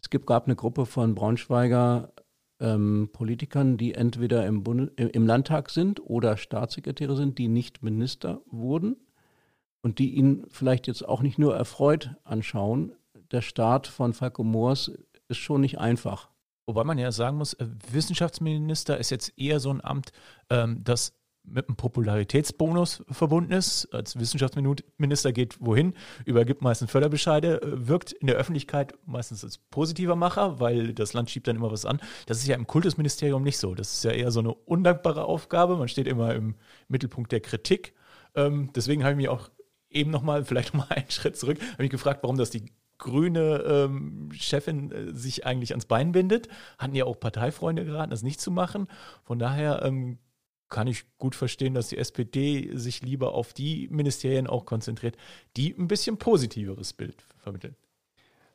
Speaker 5: es gibt, gab eine Gruppe von Braunschweiger ähm, Politikern, die entweder im, Bund im Landtag sind oder Staatssekretäre sind, die nicht Minister wurden und die ihn vielleicht jetzt auch nicht nur erfreut anschauen. Der Start von Falco Moors ist schon nicht einfach.
Speaker 4: Wobei man ja sagen muss, äh, Wissenschaftsminister ist jetzt eher so ein Amt, ähm, das mit einem Popularitätsbonus verbunden ist. Als Wissenschaftsminister geht wohin, übergibt meistens Förderbescheide, wirkt in der Öffentlichkeit meistens als positiver Macher, weil das Land schiebt dann immer was an. Das ist ja im Kultusministerium nicht so. Das ist ja eher so eine undankbare Aufgabe. Man steht immer im Mittelpunkt der Kritik. Ähm, deswegen habe ich mich auch eben nochmal, vielleicht nochmal einen Schritt zurück, habe mich gefragt, warum das die grüne ähm, Chefin äh, sich eigentlich ans Bein bindet. Hatten ja auch Parteifreunde geraten, das nicht zu machen. Von daher ähm, kann ich gut verstehen, dass die SPD sich lieber auf die Ministerien auch konzentriert, die ein bisschen positiveres Bild vermitteln.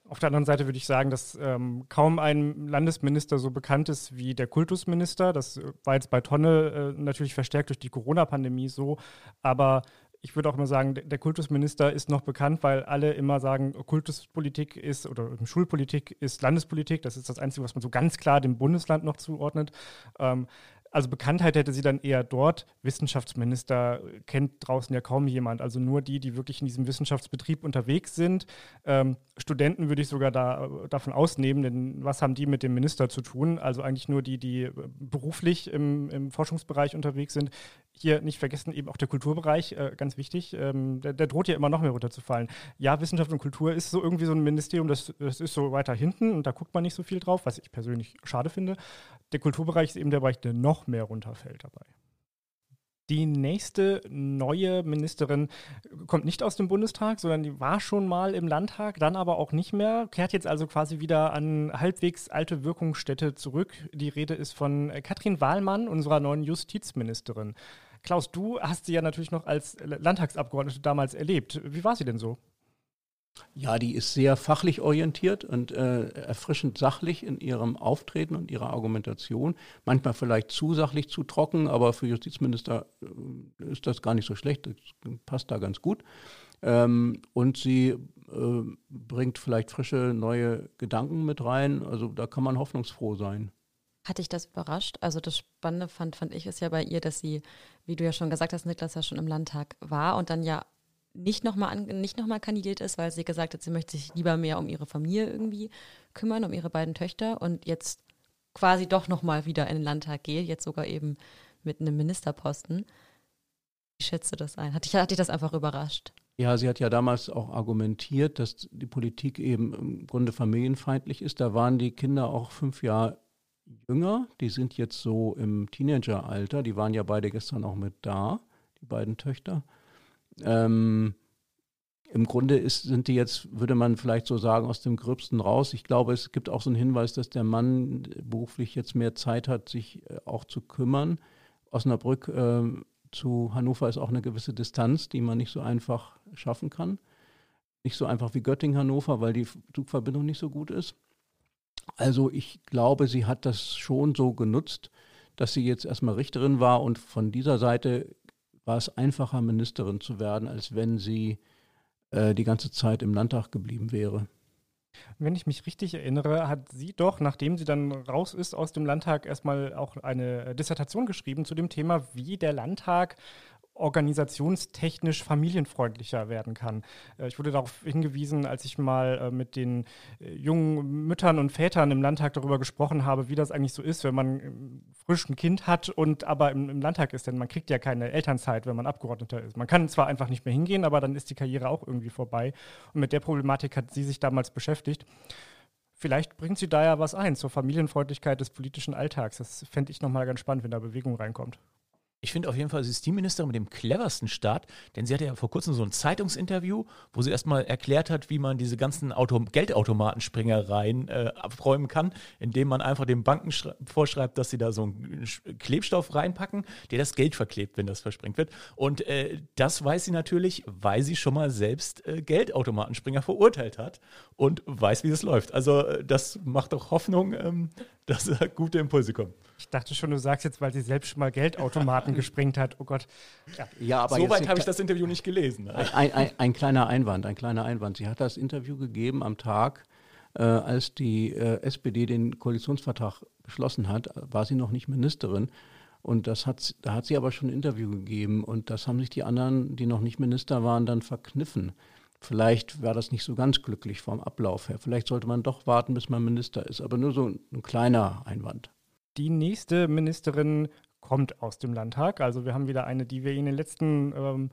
Speaker 1: Auf der anderen Seite würde ich sagen, dass ähm, kaum ein Landesminister so bekannt ist wie der Kultusminister. Das war jetzt bei Tonne äh, natürlich verstärkt durch die Corona-Pandemie so. Aber ich würde auch immer sagen, der Kultusminister ist noch bekannt, weil alle immer sagen, Kultuspolitik ist oder Schulpolitik ist Landespolitik. Das ist das Einzige, was man so ganz klar dem Bundesland noch zuordnet. Ähm, Also Bekanntheit hätte sie dann eher dort. Wissenschaftsminister kennt draußen ja kaum jemand. Also nur die, die wirklich in diesem Wissenschaftsbetrieb unterwegs sind. Ähm, Studenten würde ich sogar da, davon ausnehmen, denn was haben die mit dem Minister zu tun? Also eigentlich nur die, die beruflich im, im Forschungsbereich unterwegs sind. Hier nicht vergessen, eben auch der Kulturbereich, äh, ganz wichtig. Ähm, der, der, droht ja immer noch mehr runterzufallen. Ja, Wissenschaft und Kultur ist so irgendwie so ein Ministerium, das, das ist so weiter hinten und da guckt man nicht so viel drauf, was ich persönlich schade finde. Der Kulturbereich ist eben der Bereich, der noch mehr runterfällt dabei. Die nächste neue Ministerin kommt nicht aus dem Bundestag, sondern die war schon mal im Landtag, dann aber auch nicht mehr, kehrt jetzt also quasi wieder an halbwegs alte Wirkungsstätte zurück. Die Rede ist von Katrin Wahlmann, unserer neuen Justizministerin. Klaus, du hast sie ja natürlich noch als Landtagsabgeordnete damals erlebt. Wie war sie denn so?
Speaker 5: Ja, die ist sehr fachlich orientiert und äh, erfrischend sachlich in ihrem Auftreten und ihrer Argumentation. Manchmal vielleicht zu sachlich, zu trocken, aber für Justizminister äh, ist das gar nicht so schlecht. Das passt da ganz gut. Ähm, und sie äh, bringt vielleicht frische, neue Gedanken mit rein. Also da kann man hoffnungsfroh sein.
Speaker 3: Hatte ich das überrascht? Also das Spannende fand, fand ich es ja bei ihr, dass sie, wie du ja schon gesagt hast, Niklas ja schon im Landtag war und dann ja nicht nochmal noch kandidiert ist, weil sie gesagt hat, sie möchte sich lieber mehr um ihre Familie irgendwie kümmern, um ihre beiden Töchter und jetzt quasi doch nochmal wieder in den Landtag geht, jetzt sogar eben mit einem Ministerposten. Wie schätzt du das ein? Hat dich, hat dich das einfach überrascht?
Speaker 5: Ja, sie hat ja damals auch argumentiert, dass die Politik eben im Grunde familienfeindlich ist. Da waren die Kinder auch fünf Jahre jünger. Die sind jetzt so im Teenageralter. Die waren ja beide gestern auch mit da, die beiden Töchter. Ähm, Im Grunde ist, sind die jetzt, würde man vielleicht so sagen, aus dem Gröbsten raus. Ich glaube, es gibt auch so einen Hinweis, dass der Mann beruflich jetzt mehr Zeit hat, sich äh, auch zu kümmern. Osnabrück äh, zu Hannover ist auch eine gewisse Distanz, die man nicht so einfach schaffen kann. Nicht so einfach wie Göttingen-Hannover, weil die Zugverbindung nicht so gut ist. Also ich glaube, sie hat das schon so genutzt, dass sie jetzt erstmal Richterin war und von dieser Seite war es einfacher, Ministerin zu werden, als wenn sie äh, die ganze Zeit im Landtag geblieben wäre.
Speaker 1: Wenn ich mich richtig erinnere, hat sie doch, nachdem sie dann raus ist aus dem Landtag, erstmal auch eine Dissertation geschrieben zu dem Thema, wie der Landtag organisationstechnisch familienfreundlicher werden kann. Äh, ich wurde darauf hingewiesen, als ich mal äh, mit den äh, jungen Müttern und Vätern im Landtag darüber gesprochen habe, wie das eigentlich so ist, wenn man frisch ein Kind hat und aber im, im Landtag ist, denn man kriegt ja keine Elternzeit, wenn man Abgeordneter ist. Man kann zwar einfach nicht mehr hingehen, aber dann ist die Karriere auch irgendwie vorbei. Und mit der Problematik hat sie sich damals beschäftigt. Vielleicht bringt sie da ja was ein zur Familienfreundlichkeit des politischen Alltags. Das fände ich nochmal ganz spannend, wenn da Bewegung reinkommt.
Speaker 4: Ich finde auf jeden Fall, sie ist die Ministerin mit dem cleversten Start, denn sie hatte ja vor kurzem so ein Zeitungsinterview, wo sie erstmal erklärt hat, wie man diese ganzen Auto Geldautomatenspringereien äh, abräumen kann, indem man einfach den Banken vorschreibt, dass sie da so einen Klebstoff reinpacken, der das Geld verklebt, wenn das versprengt wird. Und äh, das weiß sie natürlich, weil sie schon mal selbst äh, Geldautomatenspringer verurteilt hat und weiß, wie das läuft. Also äh, das macht doch Hoffnung, ähm, dass da gute Impulse kommen.
Speaker 1: Ich dachte schon, du sagst jetzt, weil sie selbst schon mal Geldautomaten [laughs] gesprengt hat. Oh Gott.
Speaker 4: Ja, ja aber so weit habe ich das Interview nicht gelesen.
Speaker 5: Ein, ein, ein, kleiner Einwand, ein kleiner Einwand. Sie hat das Interview gegeben am Tag, äh, als die äh, SPD den Koalitionsvertrag beschlossen hat, war sie noch nicht Ministerin. Und das hat, da hat sie aber schon ein Interview gegeben und das haben sich die anderen, die noch nicht Minister waren, dann verkniffen. Vielleicht war das nicht so ganz glücklich vom Ablauf her. Vielleicht sollte man doch warten, bis man Minister ist. Aber nur so ein, ein kleiner Einwand.
Speaker 1: Die nächste Ministerin kommt aus dem Landtag. Also wir haben wieder eine, die wir in den letzten ähm,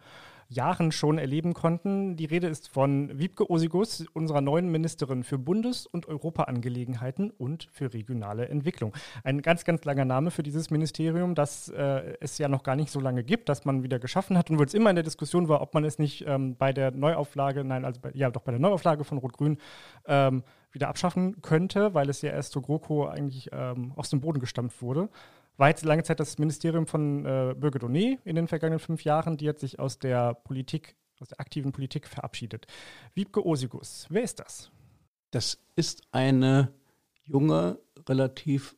Speaker 1: Jahren schon erleben konnten. Die Rede ist von Wiebke Osigus, unserer neuen Ministerin für Bundes- und Europaangelegenheiten und für regionale Entwicklung. Ein ganz, ganz langer Name für dieses Ministerium, das äh, es ja noch gar nicht so lange gibt, das man wieder geschaffen hat und wo es immer in der Diskussion war, ob man es nicht ähm, bei der Neuauflage, nein, also bei, ja doch bei der Neuauflage von Rot-Grün ähm, wieder abschaffen könnte, weil es ja erst so GroKo eigentlich ähm, aus dem Boden gestampft wurde war jetzt lange Zeit das Ministerium von äh, Birgit Doné in den vergangenen fünf Jahren. Die hat sich aus der Politik, aus der aktiven Politik verabschiedet. Wiebke Osigus, wer ist das?
Speaker 5: Das ist eine junge, relativ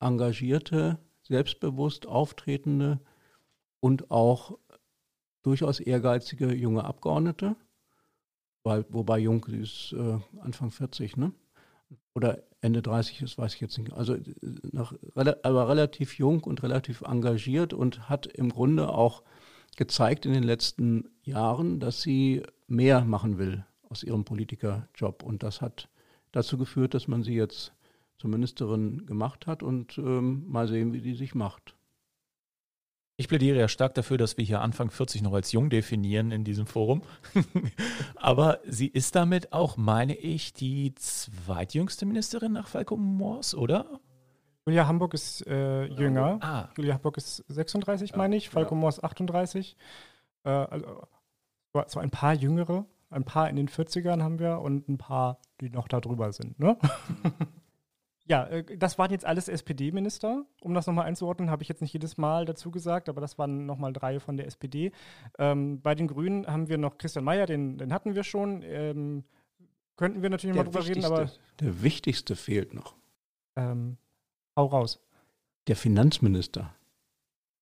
Speaker 5: engagierte, selbstbewusst auftretende und auch durchaus ehrgeizige junge Abgeordnete. Weil, wobei jung, ist äh, Anfang 40, ne? Oder Ende 30 ist, weiß ich jetzt nicht. Also noch, aber relativ jung und relativ engagiert und hat im Grunde auch gezeigt in den letzten Jahren, dass sie mehr machen will aus ihrem Politikerjob. Und das hat dazu geführt, dass man sie jetzt zur Ministerin gemacht hat und ähm, mal sehen, wie die sich macht.
Speaker 4: Ich plädiere ja stark dafür, dass wir hier Anfang 40 noch als jung definieren in diesem Forum. [laughs] Aber sie ist damit auch, meine ich, die zweitjüngste Ministerin nach Falco Moors, oder?
Speaker 1: Julia Hamburg ist äh, jünger. Ah. Julia Hamburg ist 36, meine ich. Falco ja. Moors 38. Äh, also, so ein paar Jüngere. Ein paar in den 40ern haben wir und ein paar, die noch da drüber sind. Ne? [laughs] Ja, äh, das waren jetzt alles SPD-Minister. Um das nochmal einzuordnen, habe ich jetzt nicht jedes Mal dazu gesagt, aber das waren nochmal drei von der SPD. Ähm, bei den Grünen haben wir noch Christian Mayer, den, den hatten wir schon. Ähm, könnten wir natürlich der mal drüber reden, aber.
Speaker 5: Der wichtigste fehlt noch.
Speaker 1: Ähm, hau raus.
Speaker 5: Der Finanzminister.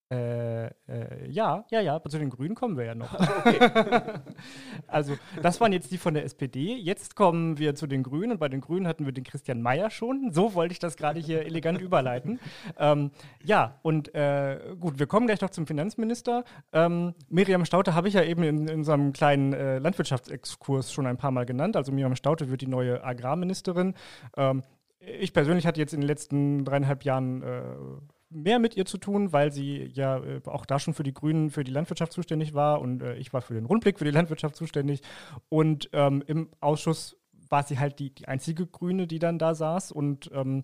Speaker 1: Äh, äh, ja, ja, ja, zu den Grünen kommen wir ja noch. [laughs] Okay. [laughs] also, das waren jetzt die von der SPD. Jetzt kommen wir zu den Grünen und bei den Grünen hatten wir den Christian Mayer schon. So wollte ich das gerade hier elegant überleiten. [laughs] Ähm, ja, und äh, gut, wir kommen gleich noch zum Finanzminister. Ähm, Miriam Staute habe ich ja eben in, in unserem kleinen äh, Landwirtschaftsexkurs schon ein paar Mal genannt. Also, Miriam Staute wird die neue Agrarministerin. Ähm, ich persönlich hatte jetzt in den letzten dreieinhalb Jahren äh, mehr mit ihr zu tun, weil sie ja äh, auch da schon für die Grünen, für die Landwirtschaft zuständig war und äh, ich war für den Rundblick für die Landwirtschaft zuständig. Und ähm, im Ausschuss war sie halt die, die einzige Grüne, die dann da saß und ähm,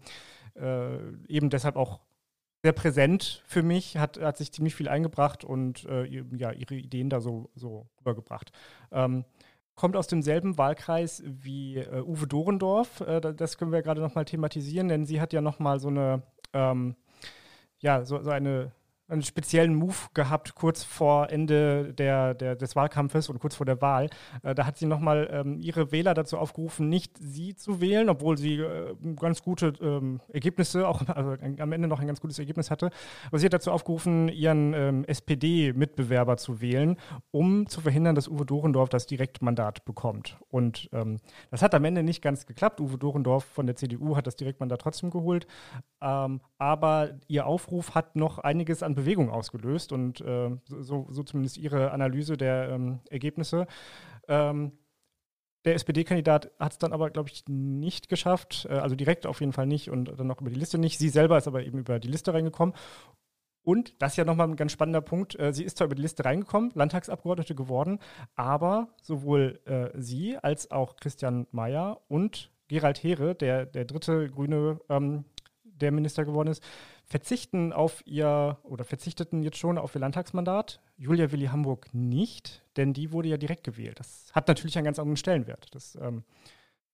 Speaker 1: äh, eben deshalb auch sehr präsent für mich, hat, hat sich ziemlich viel eingebracht und äh, ja, ihre Ideen da so, so rübergebracht. Ähm, kommt aus demselben Wahlkreis wie äh, Uwe Dorendorf. Äh, das können wir gerade nochmal thematisieren, denn sie hat ja nochmal so eine ähm, ja, so, so eine einen speziellen Move gehabt, kurz vor Ende der, der, des Wahlkampfes und kurz vor der Wahl. Äh, da hat sie nochmal ähm, ihre Wähler dazu aufgerufen, nicht sie zu wählen, obwohl sie äh, ganz gute ähm, Ergebnisse, auch [laughs] also am Ende noch ein ganz gutes Ergebnis hatte. Aber sie hat dazu aufgerufen, ihren ähm, SPD-Mitbewerber zu wählen, um zu verhindern, dass Uwe Dorendorf das Direktmandat bekommt. Und ähm, das hat am Ende nicht ganz geklappt. Uwe Dorendorf von der CDU hat das Direktmandat trotzdem geholt. Ähm, aber ihr Aufruf hat noch einiges an Bewegung ausgelöst und äh, so, so, zumindest Ihre Analyse der ähm, Ergebnisse. Ähm, der SPD-Kandidat hat es dann aber, glaube ich, nicht geschafft, äh, also direkt auf jeden Fall nicht und dann noch über die Liste nicht. Sie selber ist aber eben über die Liste reingekommen. Und das ist ja nochmal ein ganz spannender Punkt. Äh, sie ist zwar über die Liste reingekommen, Landtagsabgeordnete geworden, aber sowohl äh, sie als auch Christian Mayer und Gerald Heere, der, der dritte grüne ähm, der Minister geworden ist, verzichten auf ihr oder verzichteten jetzt schon auf ihr Landtagsmandat. Julia Willi Hamburg nicht, denn die wurde ja direkt gewählt. Das hat natürlich einen ganz anderen Stellenwert. Das, ähm,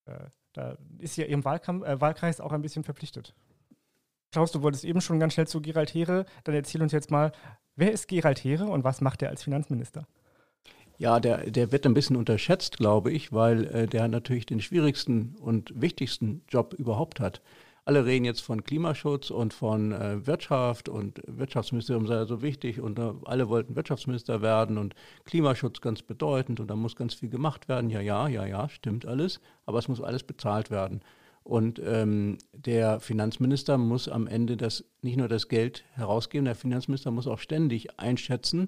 Speaker 1: äh, da ist ja ihrem Wahlkampf, äh, Wahlkreis auch ein bisschen verpflichtet. Klaus, du wolltest eben schon ganz schnell zu Gerald Heere. Dann erzähl uns jetzt mal, wer ist Gerald Heere und was macht er als Finanzminister?
Speaker 5: Ja, der, der wird ein bisschen unterschätzt, glaube ich, weil äh, der natürlich den schwierigsten und wichtigsten Job überhaupt hat alle reden jetzt von Klimaschutz und von äh, Wirtschaft und Wirtschaftsministerium sei so wichtig und äh, alle wollten Wirtschaftsminister werden und Klimaschutz ganz bedeutend und da muss ganz viel gemacht werden. Ja, ja, ja, ja, stimmt alles, aber es muss alles bezahlt werden. Und ähm, der Finanzminister muss am Ende das, nicht nur das Geld herausgeben, der Finanzminister muss auch ständig einschätzen,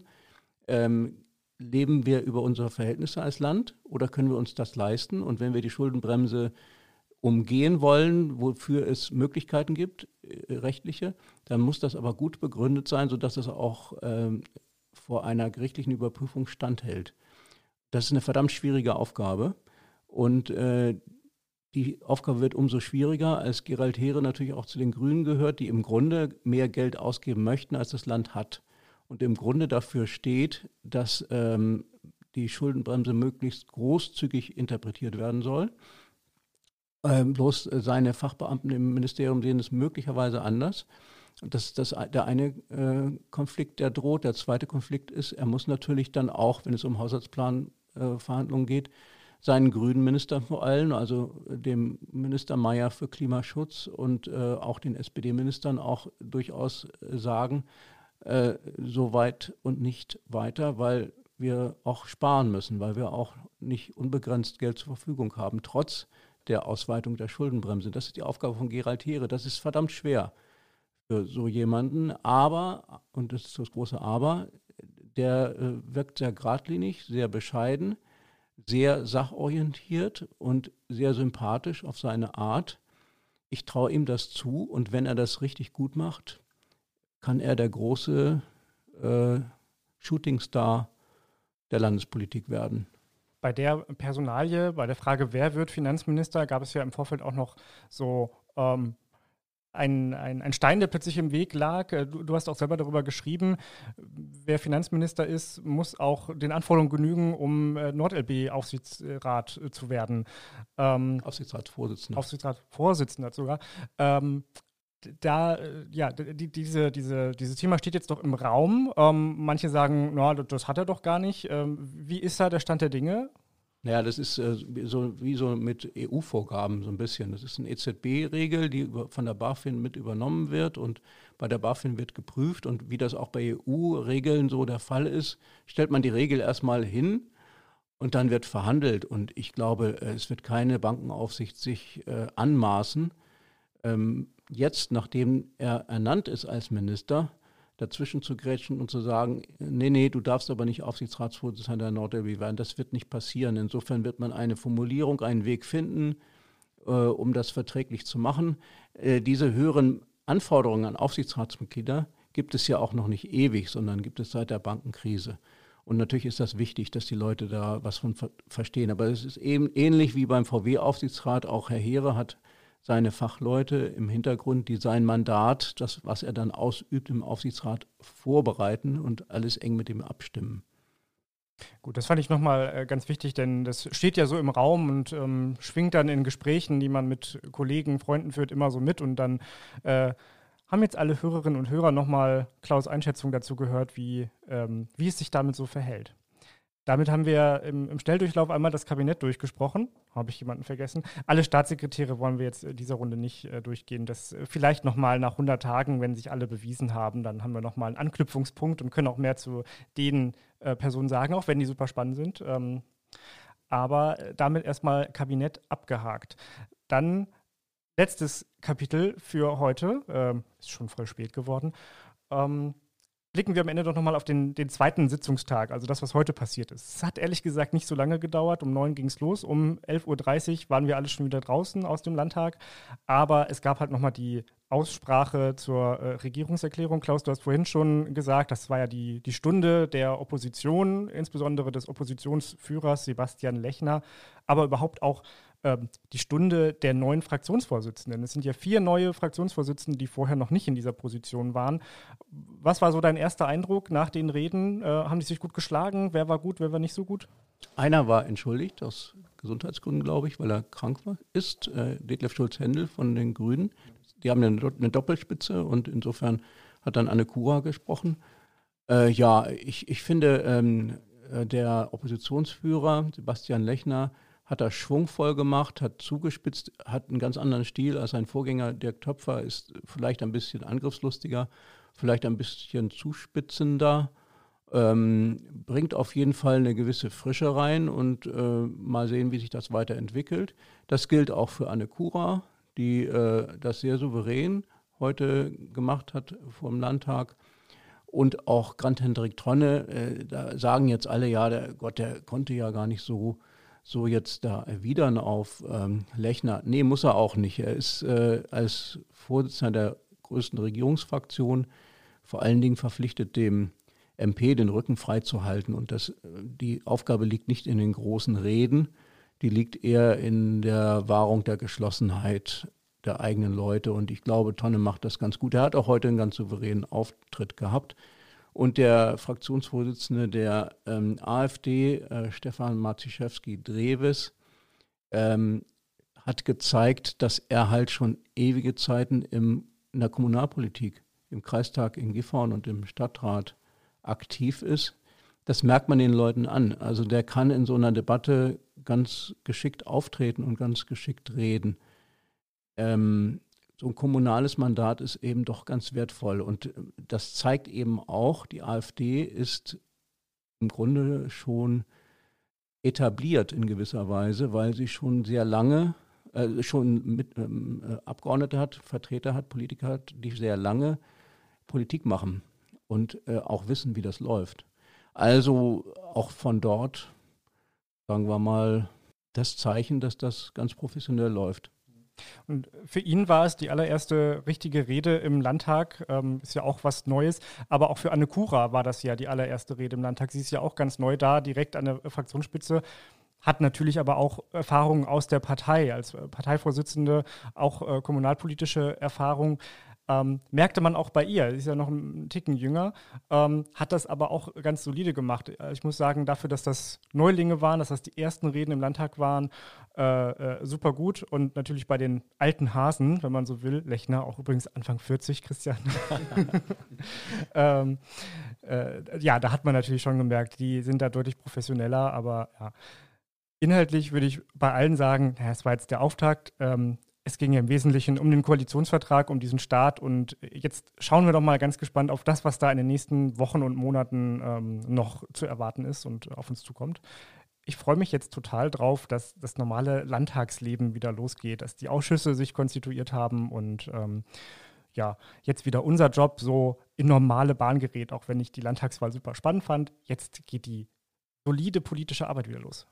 Speaker 5: ähm, leben wir über unsere Verhältnisse als Land oder können wir uns das leisten? Und wenn wir die Schuldenbremse umgehen wollen, wofür es Möglichkeiten gibt, äh, rechtliche, dann muss das aber gut begründet sein, sodass es auch ähm, vor einer gerichtlichen Überprüfung standhält. Das ist eine verdammt schwierige Aufgabe und äh, die Aufgabe wird umso schwieriger, als Gerald Heere natürlich auch zu den Grünen gehört, die im Grunde mehr Geld ausgeben möchten, als das Land hat. Und im Grunde dafür steht, dass ähm, die Schuldenbremse möglichst großzügig interpretiert werden soll ähm, bloß äh, seine Fachbeamten im Ministerium sehen es möglicherweise anders. Das ist das, der eine äh, Konflikt, der droht. Der zweite Konflikt ist, er muss natürlich dann auch, wenn es um Haushaltsplanverhandlungen äh, geht, seinen grünen Minister vor allem, also dem Minister Mayer für Klimaschutz und äh, auch den SPD-Ministern auch durchaus äh, sagen, äh, so weit und nicht weiter, weil wir auch sparen müssen, weil wir auch nicht unbegrenzt Geld zur Verfügung haben, trotz der Ausweitung der Schuldenbremse. Das ist die Aufgabe von Gerald Heere. Das ist verdammt schwer für so jemanden. Aber, und das ist das große Aber, der äh, wirkt sehr geradlinig, sehr bescheiden, sehr sachorientiert und sehr sympathisch auf seine Art. Ich traue ihm das zu und wenn er das richtig gut macht, kann er der große äh, Shootingstar der Landespolitik werden.
Speaker 1: Bei der Personalie, bei der Frage, wer wird Finanzminister, gab es ja im Vorfeld auch noch so ähm, ein, ein, ein, Stein, der plötzlich im Weg lag. Äh, du, du, hast auch selber darüber geschrieben, wer Finanzminister ist, muss auch den Anforderungen genügen, um äh, NordLB-Aufsichtsrat äh, zu werden.
Speaker 5: Ähm, Aufsichtsratsvorsitzender.
Speaker 1: Aufsichtsratsvorsitzender sogar. Ähm, da, äh, ja, die, diese, diese, dieses Thema steht jetzt doch im Raum. Ähm, manche sagen, na, das hat er doch gar nicht. Ähm, wie ist da der Stand der Dinge?
Speaker 5: Naja, das ist äh, so wie so mit EU-Vorgaben so ein bisschen. Das ist eine EZB-Regel, die über, von der BaFin mit übernommen wird und bei der BaFin wird geprüft und wie das auch bei EU-Regeln so der Fall ist, stellt man die Regel erstmal hin und dann wird verhandelt und ich glaube, äh, es wird keine Bankenaufsicht sich äh, anmaßen, ähm, jetzt, nachdem er ernannt ist als Minister, dazwischen zu grätschen und zu sagen, nee, nee, du darfst aber nicht Aufsichtsratsvorsitzender der NordLB werden. Das wird nicht passieren. Insofern wird man eine Formulierung, einen Weg finden, äh, um das verträglich zu machen. Äh, diese höheren Anforderungen an Aufsichtsratsmitglieder gibt es ja auch noch nicht ewig, sondern gibt es seit der Bankenkrise. Und natürlich ist das wichtig, dass die Leute da was von ver verstehen. Aber es ist eben ähnlich wie beim VW-Aufsichtsrat. Auch Herr Heere hat seine Fachleute im Hintergrund, die sein Mandat, das, was er dann ausübt im Aufsichtsrat, vorbereiten und alles eng mit ihm abstimmen.
Speaker 1: Gut, das fand ich nochmal äh, ganz wichtig, denn das steht ja so im Raum und ähm, schwingt dann in Gesprächen, die man mit Kollegen, Freunden führt, immer so mit. Und dann äh, haben jetzt alle Hörerinnen und Hörer nochmal Klaus Einschätzung dazu gehört, wie, ähm, wie es sich damit so verhält. Damit haben wir im, im, Schnelldurchlauf einmal das Kabinett durchgesprochen. Habe ich jemanden vergessen? Alle Staatssekretäre wollen wir jetzt in dieser Runde nicht äh, durchgehen. Das äh, vielleicht nochmal nach 100 Tagen, wenn sich alle bewiesen haben, dann haben wir nochmal einen Anknüpfungspunkt und können auch mehr zu den äh, Personen sagen, auch wenn die super spannend sind. Ähm, aber äh, damit erstmal Kabinett abgehakt. Dann letztes Kapitel für heute. Ähm, ist schon voll spät geworden. Ähm, blicken wir am Ende doch nochmal auf den, den zweiten Sitzungstag, also das, was heute passiert ist. Es hat ehrlich gesagt nicht so lange gedauert. Um neun ging es los. Um 11.30 Uhr waren wir alle schon wieder draußen aus dem Landtag. Aber es gab halt nochmal die Aussprache zur äh, Regierungserklärung. Klaus, du hast vorhin schon gesagt, das war ja die, die Stunde der Opposition, insbesondere des Oppositionsführers Sebastian Lechner, aber überhaupt auch ähm, die Stunde der neuen Fraktionsvorsitzenden. Es sind ja vier neue Fraktionsvorsitzende, die vorher noch nicht in dieser Position waren. Was war so dein erster Eindruck nach den Reden? Äh, haben die sich gut geschlagen? Wer war gut, wer war nicht so gut?
Speaker 5: Einer war entschuldigt, aus Gesundheitsgründen, glaube ich, weil er krank war, ist äh, Detlef Schulz-Händel von den Grünen. Die haben eine, eine, Doppelspitze und insofern hat dann Anne Kura gesprochen. Äh, ja, ich, ich finde, ähm, äh, der Oppositionsführer Sebastian Lechner hat er schwungvoll gemacht, hat zugespitzt, hat einen ganz anderen Stil als sein Vorgänger Dirk Töpfer, ist vielleicht ein bisschen angriffslustiger, vielleicht ein bisschen zuspitzender, ähm, bringt auf jeden Fall eine gewisse Frische rein und äh, mal sehen, wie sich das weiterentwickelt. Das gilt auch für Anne Kura, die äh, das sehr souverän heute gemacht hat vor dem Landtag. Und auch Grant Hendrik Tronne, äh, da sagen jetzt alle, ja, der Gott, der konnte ja gar nicht so so jetzt da erwidern auf ähm, Lechner. Nee, muss er auch nicht. Er ist äh, als Vorsitzender der größten Regierungsfraktion vor allen Dingen verpflichtet, dem MP den Rücken freizuhalten. Und das, die Aufgabe liegt nicht in den großen Reden, die liegt eher in der Wahrung der Geschlossenheit der eigenen Leute. Und ich glaube, Tonne macht das ganz gut. Er hat auch heute einen ganz souveränen Auftritt gehabt. Und der Fraktionsvorsitzende der ähm, AfD, äh, Stefan Marziszewski-Dreves, ähm, hat gezeigt, dass er halt schon ewige Zeiten im, in der Kommunalpolitik, im Kreistag in Gifhorn und im Stadtrat aktiv ist. Das merkt man den Leuten an. Also der kann in so einer Debatte ganz geschickt auftreten und ganz geschickt reden. Ähm, so ein kommunales Mandat ist eben doch ganz wertvoll. Und äh, das zeigt eben auch, die AfD ist im Grunde schon etabliert in gewisser Weise, weil sie schon sehr lange äh, schon mit ähm, äh, Abgeordnete hat, Vertreter hat, Politiker hat, die sehr lange Politik machen und äh, auch wissen, wie das läuft. Also auch von dort, sagen wir mal, das Zeichen, dass das ganz professionell läuft.
Speaker 1: Und für ihn war es die allererste richtige Rede im Landtag. Ähm, ist ja auch was Neues. Aber auch für Anne Kura war das ja die allererste Rede im Landtag. Sie ist ja auch ganz neu da, direkt an der Fraktionsspitze. Hat natürlich aber auch Erfahrungen aus der Partei, als Parteivorsitzende, auch äh, kommunalpolitische Erfahrung. Ähm, merkte man auch bei ihr, sie ist ja noch ein Ticken jünger, ähm, hat das aber auch ganz solide gemacht. Äh, ich muss sagen, dafür, dass das Neulinge waren, dass das die ersten Reden im Landtag waren, äh, äh, super gut. Und natürlich bei den alten Hasen, wenn man so will, Lechner, auch übrigens Anfang 40, Christian. [laughs] ähm, äh, ja, da hat man natürlich schon gemerkt, die sind da deutlich professioneller, aber ja. Inhaltlich würde ich bei allen sagen, es war jetzt der Auftakt. Ähm, es ging ja im Wesentlichen um den Koalitionsvertrag, um diesen Start. Und jetzt schauen wir doch mal ganz gespannt auf das, was da in den nächsten Wochen und Monaten ähm, noch zu erwarten ist und auf uns zukommt. Ich freue mich jetzt total drauf, dass das normale Landtagsleben wieder losgeht, dass die Ausschüsse sich konstituiert haben und ähm, ja, jetzt wieder unser Job so in normale Bahn gerät, auch wenn ich die Landtagswahl super spannend fand. Jetzt geht die solide politische Arbeit wieder los.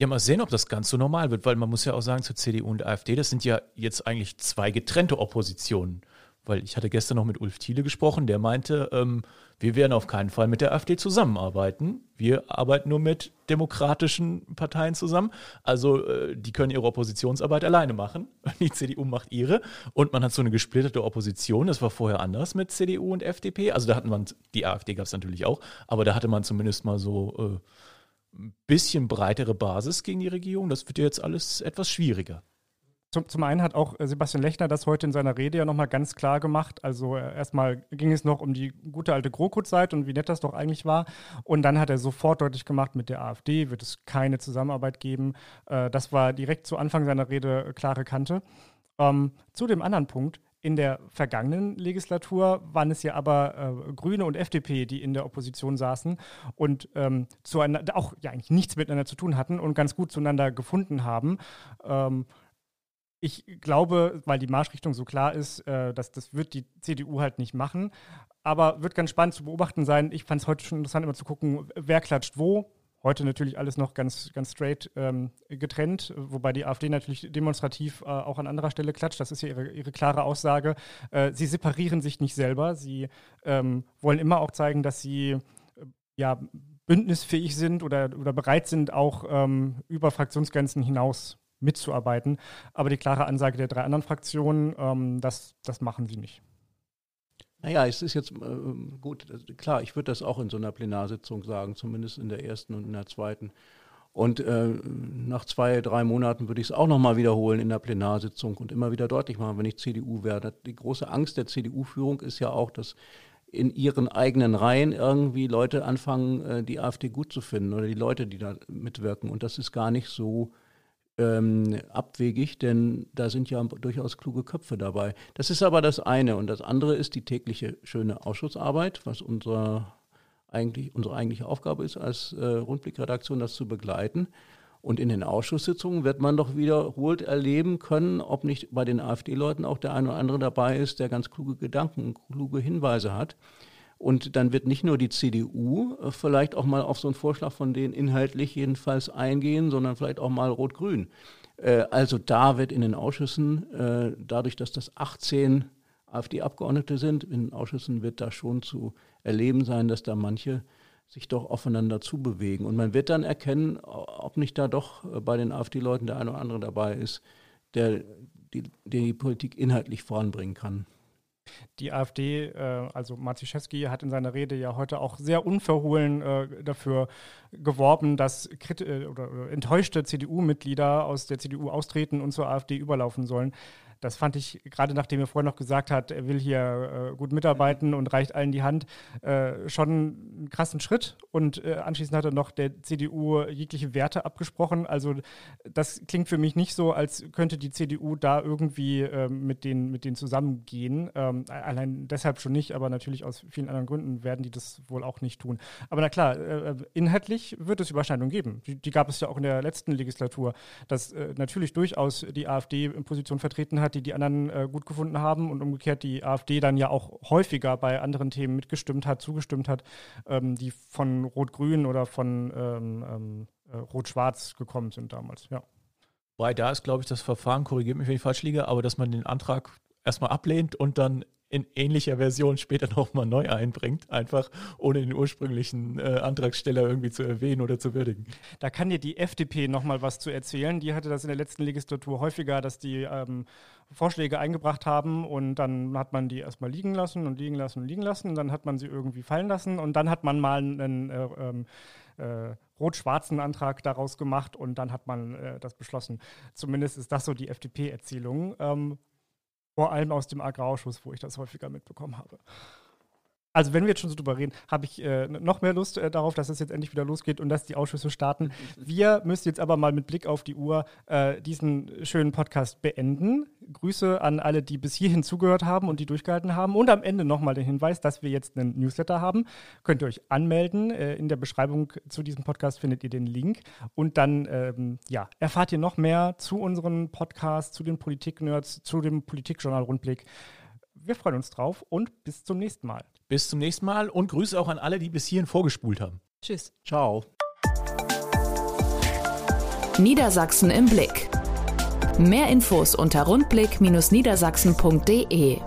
Speaker 4: Ja, mal sehen, ob das ganz so normal wird, weil man muss ja auch sagen, zur CDU und AfD, das sind ja jetzt eigentlich zwei getrennte Oppositionen. Weil ich hatte gestern noch mit Ulf Thiele gesprochen, der meinte, ähm, wir werden auf keinen Fall mit der AfD zusammenarbeiten. Wir arbeiten nur mit demokratischen Parteien zusammen. Also äh, die können ihre Oppositionsarbeit alleine machen. [laughs] Die CDU macht ihre. Und man hat so eine gesplitterte Opposition. Das war vorher anders mit CDU und FDP. Also da hatten man, die AfD gab es natürlich auch, aber da hatte man zumindest mal so... Äh, bisschen breitere Basis gegen die Regierung. Das wird ja jetzt alles etwas schwieriger.
Speaker 1: Zum, zum einen hat auch äh, Sebastian Lechner das heute in seiner Rede ja nochmal ganz klar gemacht. Also äh, erstmal ging es noch um die gute alte GroKo-Zeit und wie nett das doch eigentlich war. Und dann hat er sofort deutlich gemacht, mit der AfD wird es keine Zusammenarbeit geben. Äh, das war direkt zu Anfang seiner Rede klare Kante. Ähm, zu dem anderen Punkt, in der vergangenen Legislatur waren es ja aber äh, Grüne und FDP, die in der Opposition saßen und ähm, zueinander, auch ja eigentlich nichts miteinander zu tun hatten und ganz gut zueinander gefunden haben. Ähm, ich glaube, weil die Marschrichtung so klar ist, äh, dass das wird die CDU halt nicht machen. Aber wird ganz spannend zu beobachten sein. Ich fand es heute schon interessant, immer zu gucken, wer klatscht wo. Heute natürlich alles noch ganz, ganz straight ähm, getrennt, wobei die AfD natürlich demonstrativ äh, auch an anderer Stelle klatscht. Das ist ja ihre, ihre klare Aussage. Äh, sie separieren sich nicht selber. Sie ähm, wollen immer auch zeigen, dass sie äh, ja, bündnisfähig sind oder, oder bereit sind, auch ähm, über Fraktionsgrenzen hinaus mitzuarbeiten. Aber die klare Ansage der drei anderen Fraktionen, ähm, das, das machen sie nicht.
Speaker 5: Naja, es ist jetzt äh, gut, klar, ich würde das auch in so einer Plenarsitzung sagen, zumindest in der ersten und in der zweiten. Und äh, nach zwei, drei Monaten würde ich es auch nochmal wiederholen in der Plenarsitzung und immer wieder deutlich machen, wenn ich CDU wäre. Die große Angst der CDU-Führung ist ja auch, dass in ihren eigenen Reihen irgendwie Leute anfangen, äh, die AfD gut zu finden oder die Leute, die da mitwirken. Und das ist gar nicht so ähm, abwegig, denn da sind ja durchaus kluge Köpfe dabei. Das ist aber das eine. Und das andere ist die tägliche schöne Ausschussarbeit, was unser eigentlich, unsere eigentliche Aufgabe ist, als äh, Rundblickredaktion das zu begleiten. Und in den Ausschusssitzungen wird man doch wiederholt erleben können, ob nicht bei den AfD-Leuten auch der eine oder andere dabei ist, der ganz kluge Gedanken, kluge Hinweise hat. Und dann wird nicht nur die CDU äh, vielleicht auch mal auf so einen Vorschlag von denen inhaltlich jedenfalls eingehen, sondern vielleicht auch mal Rot-Grün. Äh, also da wird in den Ausschüssen, äh, dadurch, dass das 18 AfD-Abgeordnete sind, in den Ausschüssen wird da schon zu erleben sein, dass da manche sich doch aufeinander zubewegen. Und man wird dann erkennen, ob nicht da doch bei den AfD-Leuten der eine oder andere dabei ist, der die, die Politik inhaltlich voranbringen kann.
Speaker 1: Die AfD, äh, also Marziszewski, hat in seiner Rede ja heute auch sehr unverhohlen äh, dafür geworben, dass äh, enttäuschte CDU-Mitglieder aus der CDU austreten und zur AfD überlaufen sollen. Das fand ich, gerade nachdem er vorher noch gesagt hat, er will hier äh, gut mitarbeiten und reicht allen die Hand, äh, schon einen krassen Schritt. Und äh, anschließend hat er noch der CDU jegliche Werte abgesprochen. Also das klingt für mich nicht so, als könnte die CDU da irgendwie äh, mit, denen, mit denen zusammengehen. Ähm, allein deshalb schon nicht, aber natürlich aus vielen anderen Gründen werden die das wohl auch nicht tun. Aber na klar, äh, inhaltlich wird es Überschneidungen geben. Die, die, gab es ja auch in der letzten Legislatur, dass äh, natürlich durchaus die AfD in Position vertreten hat, die die anderen äh, gut gefunden haben und umgekehrt die AfD dann ja auch häufiger bei anderen Themen mitgestimmt hat, zugestimmt hat, ähm, die von Rot-Grün oder von ähm, ähm, äh, Rot-Schwarz gekommen sind damals, ja.
Speaker 4: Wobei da ist, glaube ich, das Verfahren, korrigiert mich, wenn ich falsch liege, aber dass man den Antrag erstmal ablehnt und dann in ähnlicher Version später [laughs] nochmal neu einbringt, einfach ohne den ursprünglichen äh, Antragsteller irgendwie zu erwähnen oder zu würdigen.
Speaker 1: Da kann dir die FDP nochmal was zu erzählen. Die hatte das in der letzten Legislatur häufiger, dass die ähm, Vorschläge eingebracht haben und dann hat man die erstmal liegen lassen und liegen lassen und liegen lassen und dann hat man sie irgendwie fallen lassen und dann hat man mal einen äh, ähm, äh, rot-schwarzen Antrag daraus gemacht und dann hat man äh, das beschlossen. Zumindest ist das so die FDP-Erzählung. Ähm, vor allem aus dem Agrarausschuss, wo ich das häufiger mitbekommen habe. Also wenn wir jetzt schon so drüber reden, habe ich äh, noch mehr Lust äh, darauf, dass es jetzt endlich wieder losgeht und dass die Ausschüsse starten. [laughs] Wir müssen jetzt aber mal mit Blick auf die Uhr äh, diesen schönen Podcast beenden. Grüße an alle, die bis hierhin zugehört haben und die durchgehalten haben. Und am Ende nochmal den Hinweis, dass wir jetzt einen Newsletter haben. Könnt ihr euch anmelden. Äh, in der Beschreibung zu diesem Podcast findet ihr den Link. Und dann ähm, ja, erfahrt ihr noch mehr zu unseren Podcasts, zu den Politik-Nerds, zu dem Politikjournal Rundblick. Wir freuen uns drauf und bis zum nächsten Mal.
Speaker 4: Bis zum nächsten Mal und Grüße auch an alle, die bis hierhin vorgespult haben.
Speaker 3: Tschüss.
Speaker 5: Ciao.
Speaker 2: Niedersachsen im Blick. Mehr Infos unter rundblick-niedersachsen.de